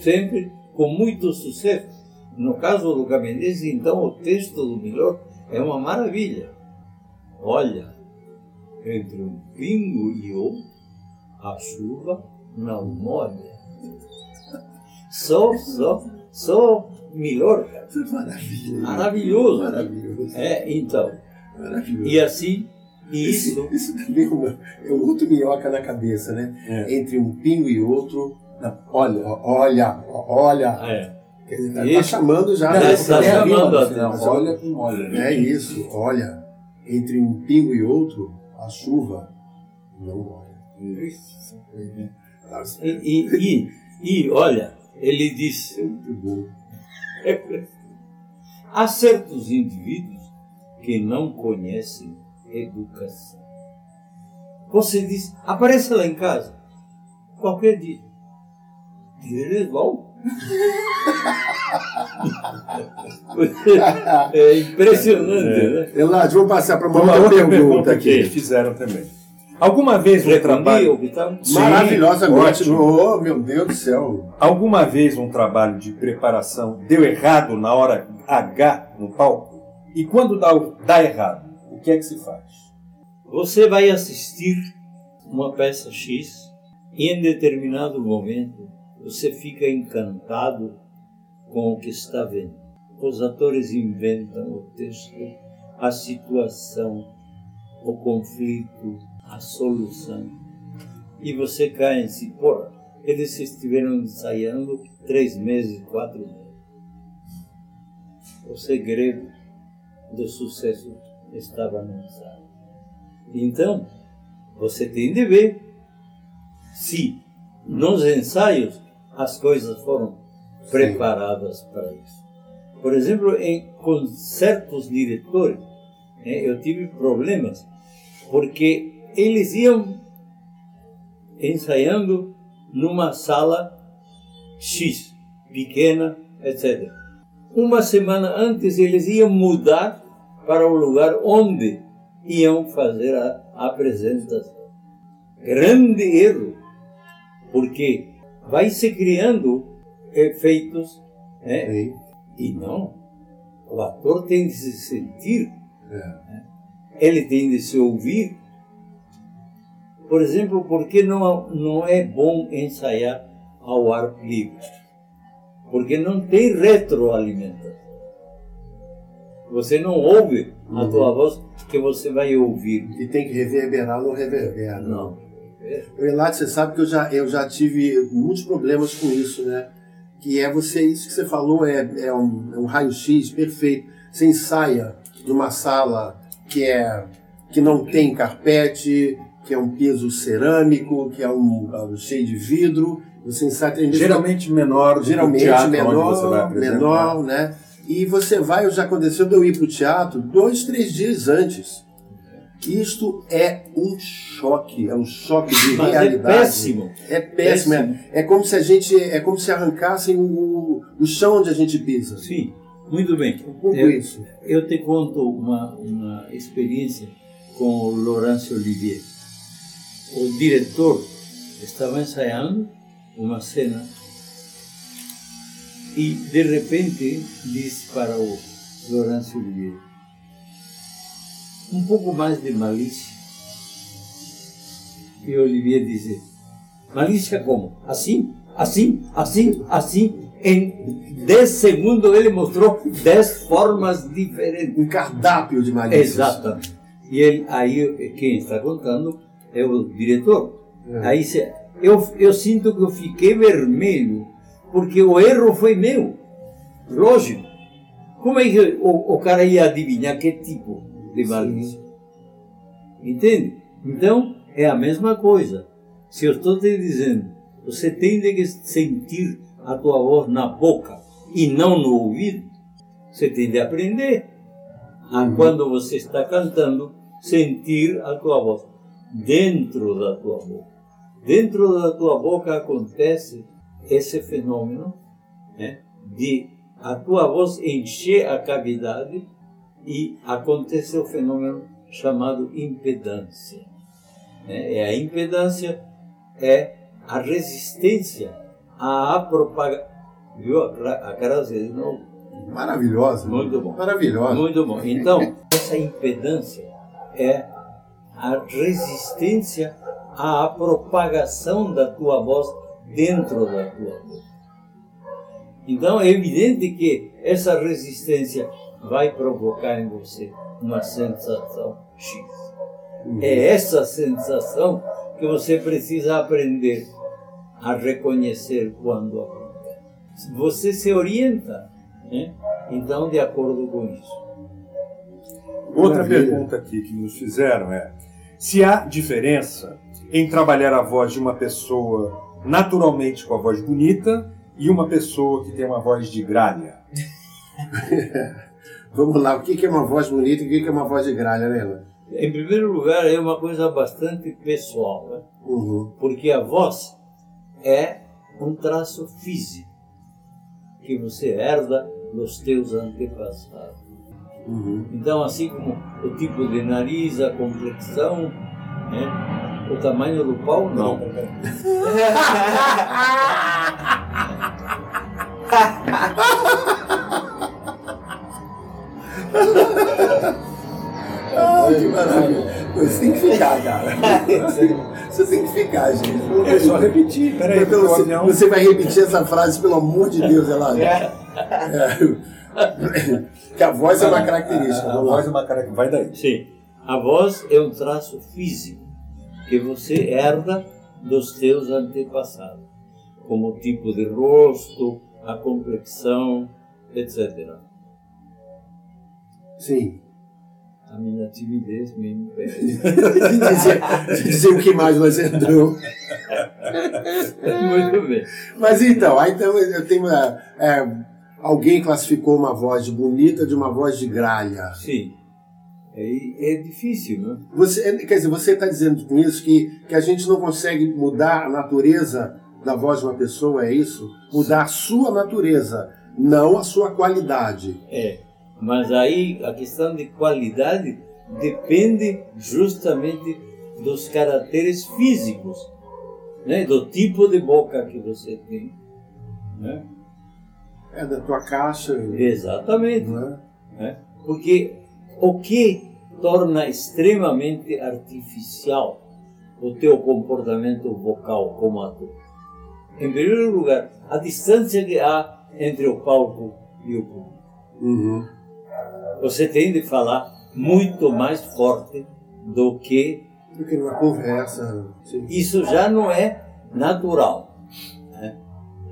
Sempre com muito sucesso. No caso do Cabenense, então, o texto do Milor é uma maravilha. Olha, entre um pingo e outro, a chuva não molha. Só, só, só Milor, cara. Maravilha. Maravilhoso. Maravilhoso. É, então. Maravilhoso. E assim, isso. Isso, isso também é um outro minhoca na cabeça, né? É. Entre um pingo e outro. olha, olha, olha. É. Quer dizer, tá, tá chamando já. Não, né? Tá chamando assim, olha com olha. Né? É isso, olha. Entre um pingo e outro, a chuva não olha. Isso. E, e, e, e olha, ele disse. Muito bom. Há certos indivíduos que não conhecem educação. Você diz, apareça lá em casa, qualquer dia. Eles [LAUGHS] vão. é impressionante, é. né? Eladio, vou passar para uma outra pergunta aqui. Eles fizeram também. Alguma vez um trabalho. Maravilhosamente. Oh, meu Deus do céu. Alguma vez um trabalho de preparação deu errado na hora H no palco? E quando dá, dá errado, o que é que se faz? Você vai assistir uma peça X e em determinado momento você fica encantado com o que está vendo. Os atores inventam o texto, a situação, o conflito, a solução. E você cai em si. Porra, eles estiveram ensaiando três meses, quatro meses. O segredo do sucesso estava no ensaio. Então, você tem de ver se nos ensaios as coisas foram preparadas Sim. para isso. Por exemplo, em, com certos diretores, né, eu tive problemas, porque eles iam ensaiando numa sala X, pequena, etc. Uma semana antes eles iam mudar para o lugar onde iam fazer a apresentação. Grande erro, porque vai se criando efeitos, né? e não. O ator tem de se sentir, é. né? ele tem de se ouvir Por exemplo, por que não, não é bom ensaiar ao ar livre? Porque não tem retroalimentação. Você não ouve a Uhum. tua voz que você vai ouvir. E tem que reverberar, não reverbera. Não. O Elato, você sabe que eu já, eu já tive muitos problemas com isso, né? Que é você, isso que você falou é, é um, é um raio-x perfeito. Você ensaia numa sala que, é, que não tem carpete, que é um piso cerâmico, que é um, um cheio de vidro. Você vezes- Geralmente menor geralmente teatro menor, menor, né? E você vai, já aconteceu de eu ir para o teatro dois, três dias antes. Isto é um choque, é um choque de Mas é realidade. péssimo. É péssimo. É, Péssimo. é como se a gente, é como se arrancassem o, o chão onde a gente pisa. Sim, muito bem. Um Eu- isso. Eu te conto uma, uma experiência com o Laurence Olivier. O diretor estava ensaiando uma cena e, de repente, disse para o Laurence Olivier um pouco mais de malícia. E Olivier disse, malícia como? Assim, assim, assim, assim. Em 10 segundos ele mostrou 10 formas diferentes. Um cardápio de malícias. Exatamente. E ele, aí quem está contando é o diretor. Aí se, eu, eu sinto que eu fiquei vermelho, porque o erro foi meu. Lógico. Como é que o, o cara ia adivinhar que tipo de malícia? Entende? Então, é a mesma coisa. Se eu estou te dizendo, você tem de que sentir a tua voz na boca e não no ouvido, você tem de aprender a quando você está cantando, sentir a tua voz dentro da tua boca. Dentro da tua boca acontece esse fenômeno né, de a tua voz encher a cavidade e acontece o fenômeno chamado impedância. né? E a impedância é a resistência à propagação. Viu a cara de novo? Maravilhosa. Muito bom. Maravilhosa. Muito bom. Então, essa impedância é a resistência à propagação da tua voz dentro da tua boca. Então, é evidente que essa resistência vai provocar em você uma sensação X. É essa sensação que você precisa aprender a reconhecer quando acontece. Você se orienta, né? então, de acordo com isso. Outra Maravilha. pergunta aqui que nos fizeram é: se há diferença em trabalhar a voz de uma pessoa naturalmente com a voz bonita e uma pessoa que tem uma voz de gralha? [LAUGHS] Vamos lá, o que é uma voz bonita e o que é uma voz de gralha, né? Em primeiro lugar, é uma coisa bastante pessoal, né? Uhum. porque a voz é um traço físico que você herda dos teus antepassados. Uhum. Então, assim como o tipo de nariz, a complexão, né? o tamanho do pau, não. [LAUGHS] Ah, que maravilha. Você tem que ficar, cara. Você tem que ficar, gente. É só repetir, peraí, você, você vai repetir essa frase, pelo amor de Deus, Eladio. É. Que a voz é uma característica. A, a lá. voz é uma cara que vai daí. Sim. A voz é um traço físico que você herda dos teus antepassados, como o tipo de rosto, a complexão, etc. Sim. A minha timidez me impede. [LAUGHS] dizer, dizer o que mais nós entramos. Muito bem. Mas então, aí então eu tenho uma, é, alguém classificou uma voz de bonita de uma voz de gralha. Sim. É, é difícil, né? Você, quer dizer, você está dizendo com isso que, que a gente não consegue mudar a natureza da voz de uma pessoa, é isso? Mudar a sua natureza, não a sua qualidade. É. Mas aí a questão de qualidade depende justamente dos caracteres físicos, né? do tipo de boca que você tem. Né? É da tua caixa. Exatamente. Né? né? Porque o que torna extremamente artificial o teu comportamento vocal como ator? Em primeiro lugar, a distância que há entre o palco e o público. Uhum. Você tem de falar muito mais forte do que Porque numa conversa. sim. isso já não é natural.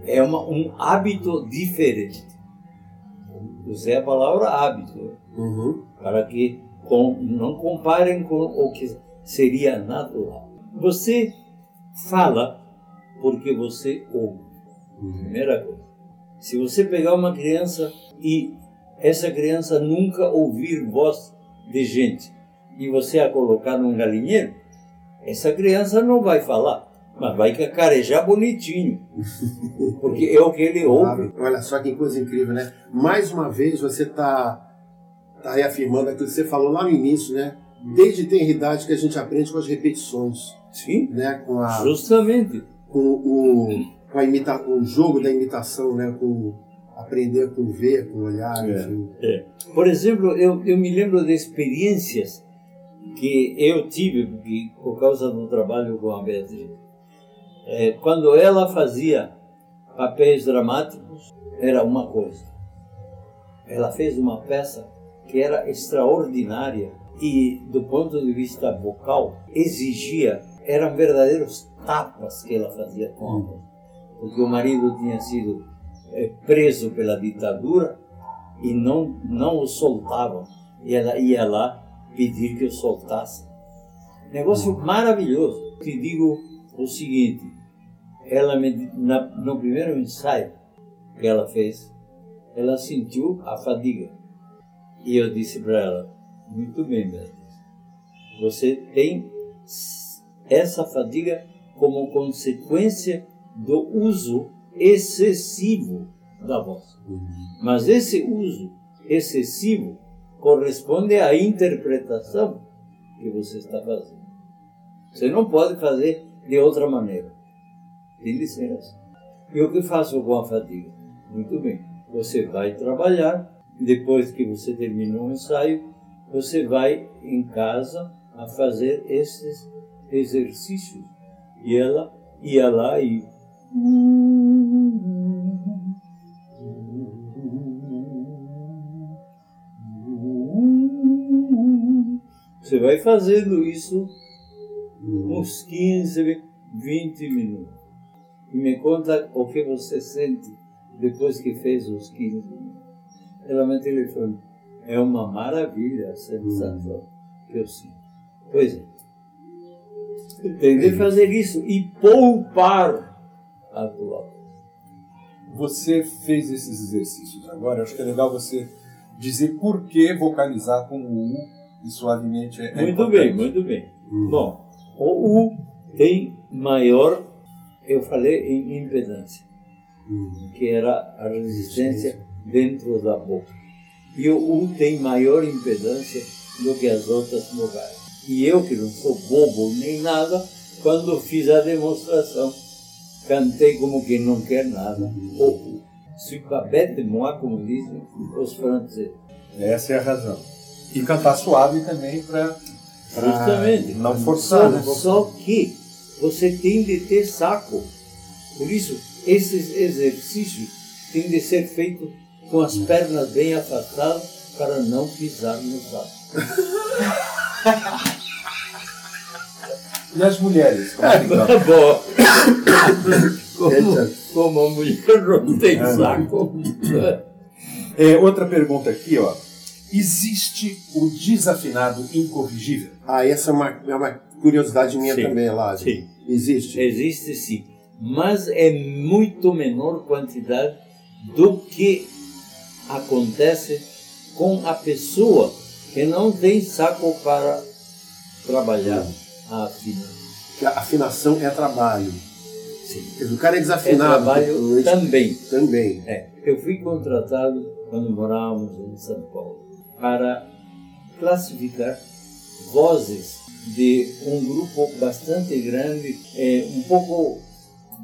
É uma, um hábito diferente. Usei a palavra hábito Uhum. para que com, não comparem com o que seria natural. Você fala porque você ouve. Primeira coisa. Se você pegar uma criança e essa criança nunca ouvir voz de gente e você a colocar num galinheiro, essa criança não vai falar, mas vai cacarejar bonitinho. Porque é o que ele ouve. Olha só que coisa incrível, né? Mais uma vez você está tá reafirmando aquilo que você falou lá no início, né? Desde tenra idade que a gente aprende com as repetições, Sim, né? Com, a, justamente. com o, com a imita, o jogo da imitação, né? Com aprender com ver, com olhar, É. enfim. Por exemplo, eu, eu me lembro de experiências que eu tive porque, por causa do trabalho com a Beatriz. É, quando ela fazia papéis dramáticos, era uma coisa. Ela fez uma peça que era extraordinária e, do ponto de vista vocal, exigia, eram verdadeiros tapas que ela fazia com a voz. Porque o marido tinha sido eh, preso pela ditadura e não, não o soltavam. E ela ia lá pedir que o soltasse. Negócio maravilhoso. Te digo o seguinte: ela me, na, no primeiro ensaio que ela fez, ela sentiu a fadiga. E eu disse para ela: Muito bem, Beatriz. Você tem essa fadiga como consequência do uso excessivo da voz. Mas esse uso excessivo corresponde à interpretação que você está fazendo. Você não pode fazer de outra maneira. Tem assim. E o que faço com a fadiga? Muito bem. Você vai trabalhar, depois que você terminou o ensaio, você vai em casa a fazer esses exercícios. E ela ia lá e Você vai fazendo isso uns 15, 20 minutos. Me conta o que você sente depois que fez os 15 minutos. Ela me telefona. É uma maravilha a sensação que eu sinto. Pois é. Tem de fazer isso e poupar a tua voz. Você fez esses exercícios agora, acho que é legal você dizer por que vocalizar com o U e suavemente é é Muito importante. bem, muito bem. Bom, o U tem maior, eu falei em impedância, que era a resistência dentro da boca. E o U tem maior impedância do que as outras vogais. E eu, que não sou bobo nem nada, quando fiz a demonstração, cantei como quem não quer nada. O U. Suis pas bête de moi, como dizem os franceses. Essa é a razão. E cantar suave também para Justamente. não forçar, né? Só, só que você tem de ter saco. Por isso, esses exercícios têm de ser feitos com as pernas bem afastadas para não pisar no saco. E as mulheres? Como é tá? como, como a mulher não tem saco, É, outra pergunta aqui, ó. Existe o desafinado incorrigível? Ah, essa é uma, é uma curiosidade minha Sim, também, Lázaro. sim. Existe? existe sim, mas é muito menor quantidade do que acontece com a pessoa que não tem saco para trabalhar a afinação. A afinação é trabalho. Sim. Dizer, o cara é É desafinado. trabalho provavelmente, também. também. É, eu fui contratado quando morávamos em São Paulo para classificar vozes de um grupo bastante grande, é, um pouco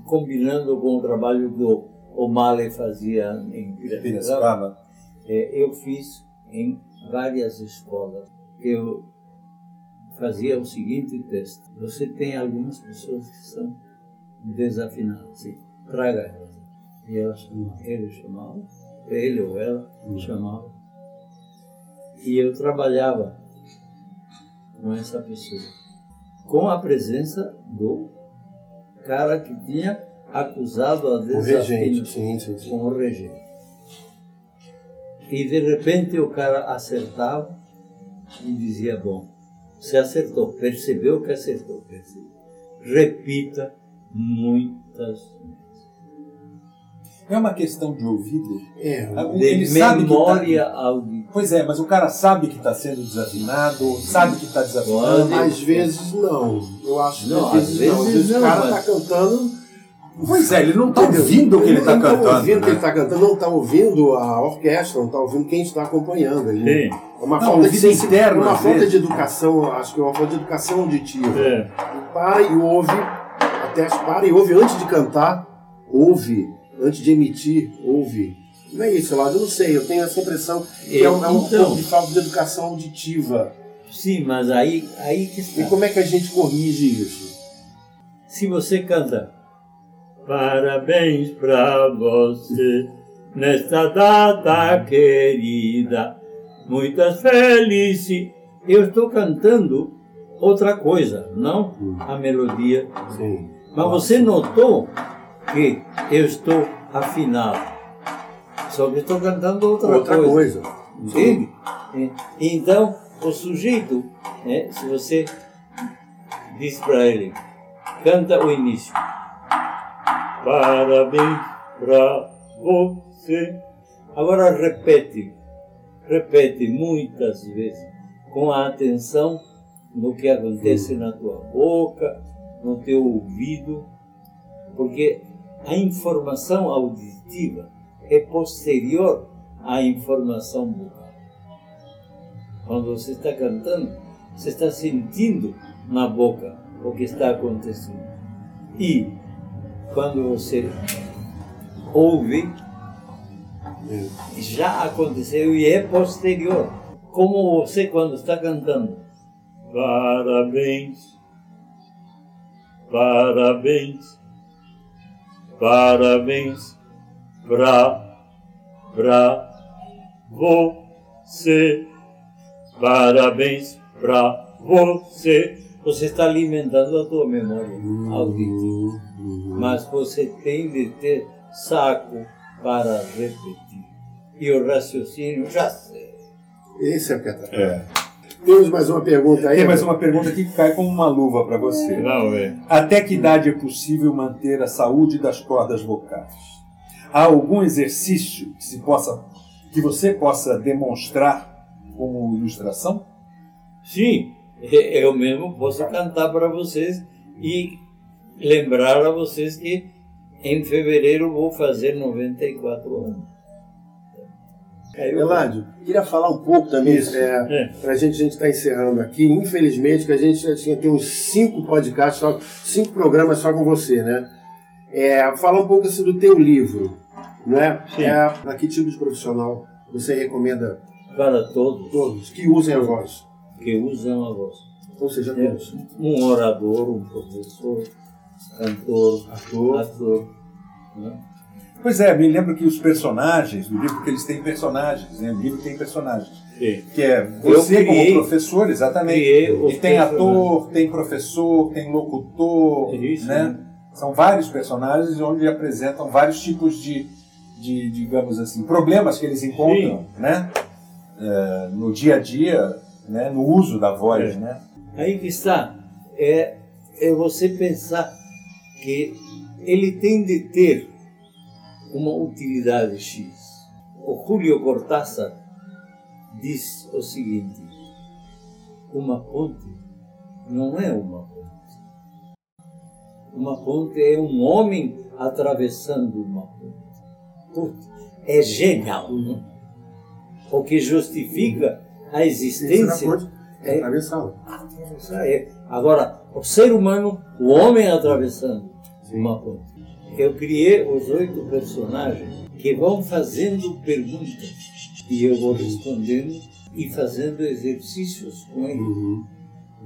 combinando com o trabalho que o O'Malley fazia em Piracicaba. É, eu fiz em várias escolas. Eu fazia o seguinte teste. Você tem algumas pessoas que são desafinadas, sim. traga elas. E ela chamava, ele chamava, ele ou ela chamava. E eu trabalhava com essa pessoa, com a presença do cara que tinha acusado a O regente, desafinação sim, sim, sim. com o regente. E de repente o cara acertava e dizia: Bom, você acertou, percebeu que acertou, percebeu. Repita muitas vezes. É uma questão de ouvido. É, Ah, De Ele sabe que tá- memória auditiva. Pois é, mas o cara sabe que está sendo desafinado, sabe que está desafinando. Às vezes não. Eu acho que Não, às vezes às não. Às vezes vezes o não, cara mas- tá cantando. Pois é, ele não está ouvindo o que ele está não cantando. tá ouvindo o que né? ele está cantando, não está ouvindo a orquestra, não está ouvindo quem está acompanhando. Ele, Sim. É uma Não, falta de interno, uma falta vezes. de educação, acho que é uma falta de educação auditiva. É. Para e ouve, até para e ouve antes de cantar, ouve, antes de emitir, ouve. Não é isso, Lado, eu não sei, eu tenho essa impressão que é, um, é um Então. pouco de falta de educação auditiva. Sim, mas aí, aí que E está. como é que a gente corrige isso? Se você canta Parabéns pra você nesta data querida, muitas felicidades. Eu estou cantando outra coisa, não a melodia. Sim. Mas você notou que eu estou afinado. Só que estou cantando outra, Outra coisa. Entende? É. Então, o sujeito, né, se você diz para ele, canta o início. Parabéns para você. Agora repete, repete muitas vezes, com a atenção no que acontece na tua boca, no teu ouvido, porque a informação auditiva é posterior à informação vocal. Quando você está cantando, você está sentindo na boca o que está acontecendo. E quando você ouve, já aconteceu e é posterior. Como você quando está cantando. Parabéns, parabéns, parabéns pra, pra você, parabéns pra você. Você está alimentando a tua memória auditiva, mas você tem de ter saco para repetir. E o raciocínio já sei. Esse é o que. É. Temos mais uma pergunta aí? Tem mais uma pergunta aqui que cai como uma luva para você. Não é? Até que idade é possível manter a saúde das cordas vocais? Há algum exercício que, se possa, que você possa demonstrar como ilustração? Sim, eu mesmo posso cantar para vocês e lembrar a vocês que em fevereiro vou fazer 94 anos. Eu- Eládio, queria falar um pouco também, Isso. é, É. pra gente, a gente está encerrando aqui, infelizmente, que a gente já tinha tem uns cinco podcasts, só, cinco programas só com você, né? É, falar um pouco assim do teu livro, né? Sim. É, para que tipo de profissional você recomenda Para todos todos que usem a voz? que usam a voz. Ou seja, É, todos. um orador, um professor, cantor, Ator. ator. né? Pois é, me lembro que os personagens do livro, porque eles têm personagens, né? O livro tem personagens. Sim. Que é você Eu criei- como professor, exatamente. E tem personagens. ator, tem professor, tem locutor, Isso, né? né? São vários personagens onde apresentam vários tipos de, de digamos assim, problemas que eles encontram, né? É, no dia a dia, né? No uso da voz, É. né? Aí que está. É, é você pensar que ele tem de ter uma utilidade X. O Julio Cortázar diz o seguinte: uma ponte não é uma ponte. Uma ponte é um homem atravessando uma ponte. Putz, é genial. não? O que justifica a existência é atravessá-la. atravessar. É. Agora, o ser humano, o homem atravessando uma ponte. Eu criei os oito personagens que vão fazendo perguntas e eu vou respondendo e fazendo exercícios com eles. Uhum.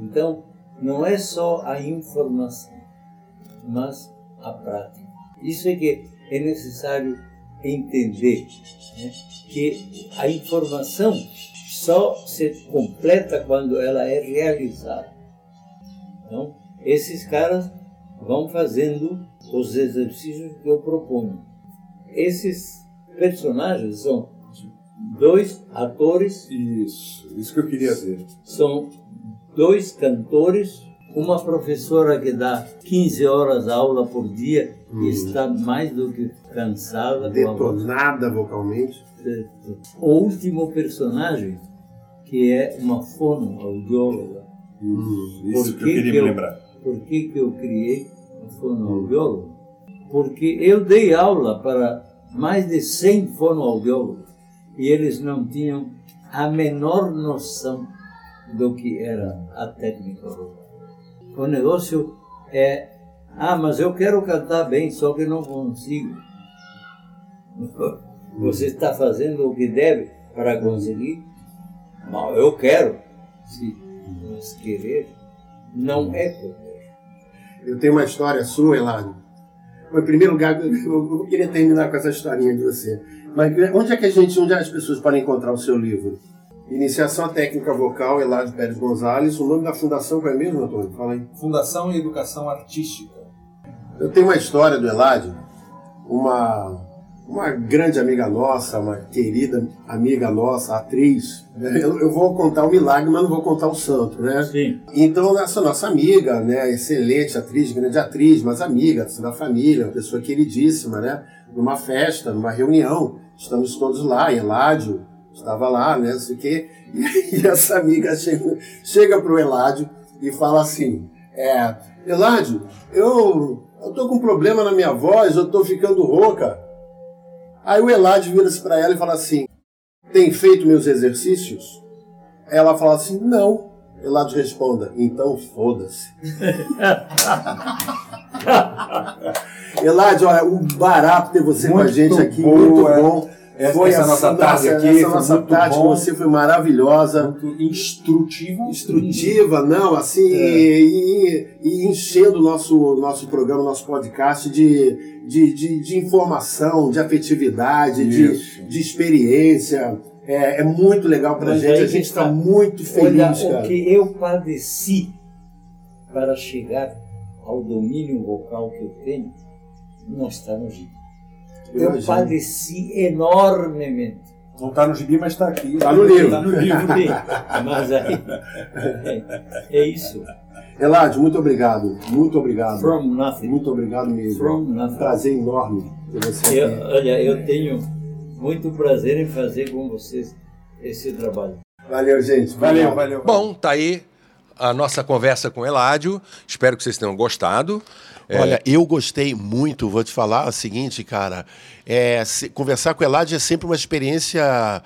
Então, não é só a informação, mas a prática. Isso é que é necessário entender né? que a informação só se completa quando ela é realizada. Então, esses caras vão fazendo os exercícios que eu proponho. Esses personagens são dois atores. Isso, isso que eu queria ver. São dois cantores, uma professora que dá 15 horas aula por dia hum. e está mais do que cansada. Detonada vocalmente. O último personagem, que é uma fonoaudióloga. Hum, isso que eu queria que me lembrar. por que, que eu criei a fonoaudióloga? Porque eu dei aula para mais de 100 fonoaudiólogos e eles não tinham a menor noção do que era a técnica. O negócio é, ah, mas eu quero cantar bem, só que não consigo. [LAUGHS] Você está fazendo o que deve para conseguir? Não, eu quero. Se querer não é poder. Eu tenho uma história sua, Eladio. Em primeiro lugar, eu queria terminar com essa historinha de você. Mas onde é que a gente, onde as pessoas podem encontrar o seu livro? Iniciação à Técnica Vocal, Eladio Pérez Gonzalez. O nome da fundação qual é mesmo, Antônio? Fala aí. Fundação e Educação Artística. Eu tenho uma história do Eladio. Uma, uma grande amiga nossa, uma querida amiga nossa, atriz. Eu, eu, vou contar o milagre, mas não vou contar o santo, né? Sim. Então, essa nossa amiga, né, excelente atriz, grande atriz, mas amiga da família, uma pessoa queridíssima, né? Numa festa, numa reunião, estamos todos lá, Eládio estava lá, né, não sei o quê, e, [LAUGHS] e essa amiga chega, chega pro Eládio e fala assim, é, Eládio, eu, eu tô com um problema na minha voz, eu tô ficando rouca. Aí o Eladio vira-se para ela e fala assim: Tem feito meus exercícios? Ela fala assim: Não. Eladio responda: Então foda-se. [LAUGHS] Eladio, olha, um barato ter você muito com a gente aqui, boa. muito bom. Essa, foi essa nossa tarde aqui, essa nossa tarde com você foi maravilhosa. Muito instrutiva. Instrutiva, não, assim, é. e, e, enchendo o nosso, nosso programa, nosso podcast de, de, de, de informação, de afetividade, de, de experiência. É, é, muito legal pra Mas gente, a gente está tá muito feliz. Olha, cara. o que eu padeci para chegar ao domínio vocal que eu tenho, não está no gibi. Eu, eu padeci enormemente. Não está no gibi, mas está aqui. Está no livro. Está no livro, [LAUGHS] mas aí é, é isso. Eladio, muito obrigado. Muito obrigado. From nothing. Muito obrigado mesmo. From nothing. Prazer enorme ter você eu, Olha, eu tenho muito prazer em fazer com vocês esse trabalho. Valeu, gente. Valeu, valeu. valeu. Bom, tá aí a nossa conversa com Eládio. Espero que vocês tenham gostado. É... Olha, eu gostei muito, vou te falar o seguinte, cara. É, se, conversar com o Eladio é sempre uma experiência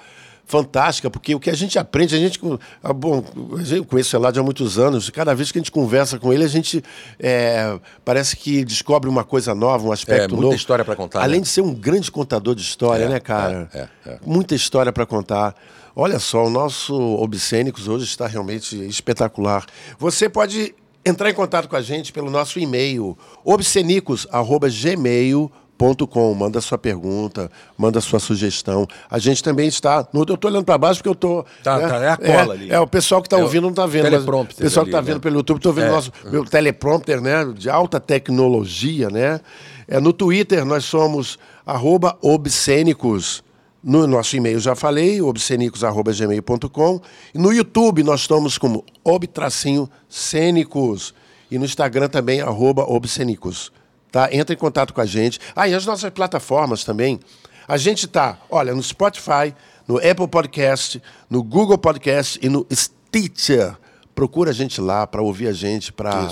fantástica, porque o que a gente aprende, a gente. Ah, bom, eu conheço o Eladio há muitos anos, cada vez que a gente conversa com ele, a gente é, parece que descobre uma coisa nova, um aspecto é, muita novo. história para contar. Além né? de ser um grande contador de história, é, né, cara? É, é, é. Muita história para contar. Olha só, o nosso Obscênicos hoje está realmente espetacular. Você pode entrar em contato com a gente pelo nosso e-mail, obscenicos.gmail.com. Manda sua pergunta, manda sua sugestão. A gente também está. No, eu estou olhando para baixo porque eu estou. Tá, né? tá, é a cola é, ali. É, o pessoal que está é ouvindo não está vendo. Teleprompter. o pessoal que está vendo né? pelo YouTube, estou vendo é. nosso meu teleprompter, né? De alta tecnologia, né? É, no Twitter nós somos arroba obscênicos. No nosso e-mail já falei, obscenicos.gmail.com. No YouTube nós estamos como ob-cênicos. E no Instagram também, arroba obscenicos. Tá? Entra em contato com a gente. Ah, e as nossas plataformas também. A gente está, olha, no Spotify, no Apple Podcast, no Google Podcast e no Stitcher. Procura a gente lá para ouvir a gente, para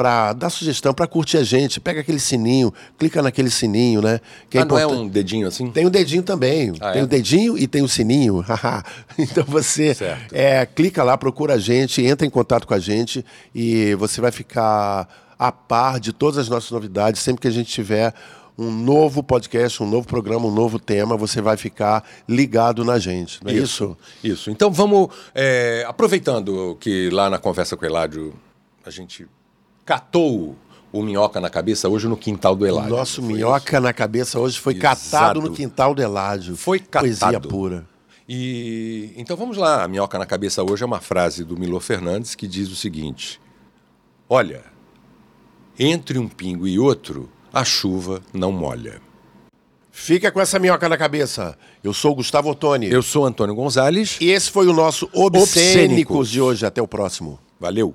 para dar sugestão, para curtir a gente. Pega aquele sininho, clica naquele sininho, né? Que é ah, não é um dedinho assim? Tem o um dedinho também. Ah, tem o é? um dedinho e tem o um sininho. [LAUGHS] então você é, clica lá, procura a gente, entra em contato com a gente e você vai ficar a par de todas as nossas novidades sempre que a gente tiver um novo podcast, um novo programa, um novo tema, você vai ficar ligado na gente, não é isso? Isso. Então vamos, é, aproveitando que lá na conversa com o Eládio a gente catou o minhoca na cabeça hoje no quintal do Eládio. O nosso Foi minhoca na cabeça hoje foi Exato. catado no quintal do Eládio. Foi catado. Poesia pura. E então vamos lá, a minhoca na cabeça hoje é uma frase do Milor Fernandes que diz o seguinte: Olha, entre um pingo e outro, a chuva não molha. Fica com essa minhoca na cabeça. Eu sou o Gustavo Ottoni. Eu sou Antônio Gonzalez. E esse foi o nosso Obscênicos, Obscênicos. de hoje. Até o próximo. Valeu.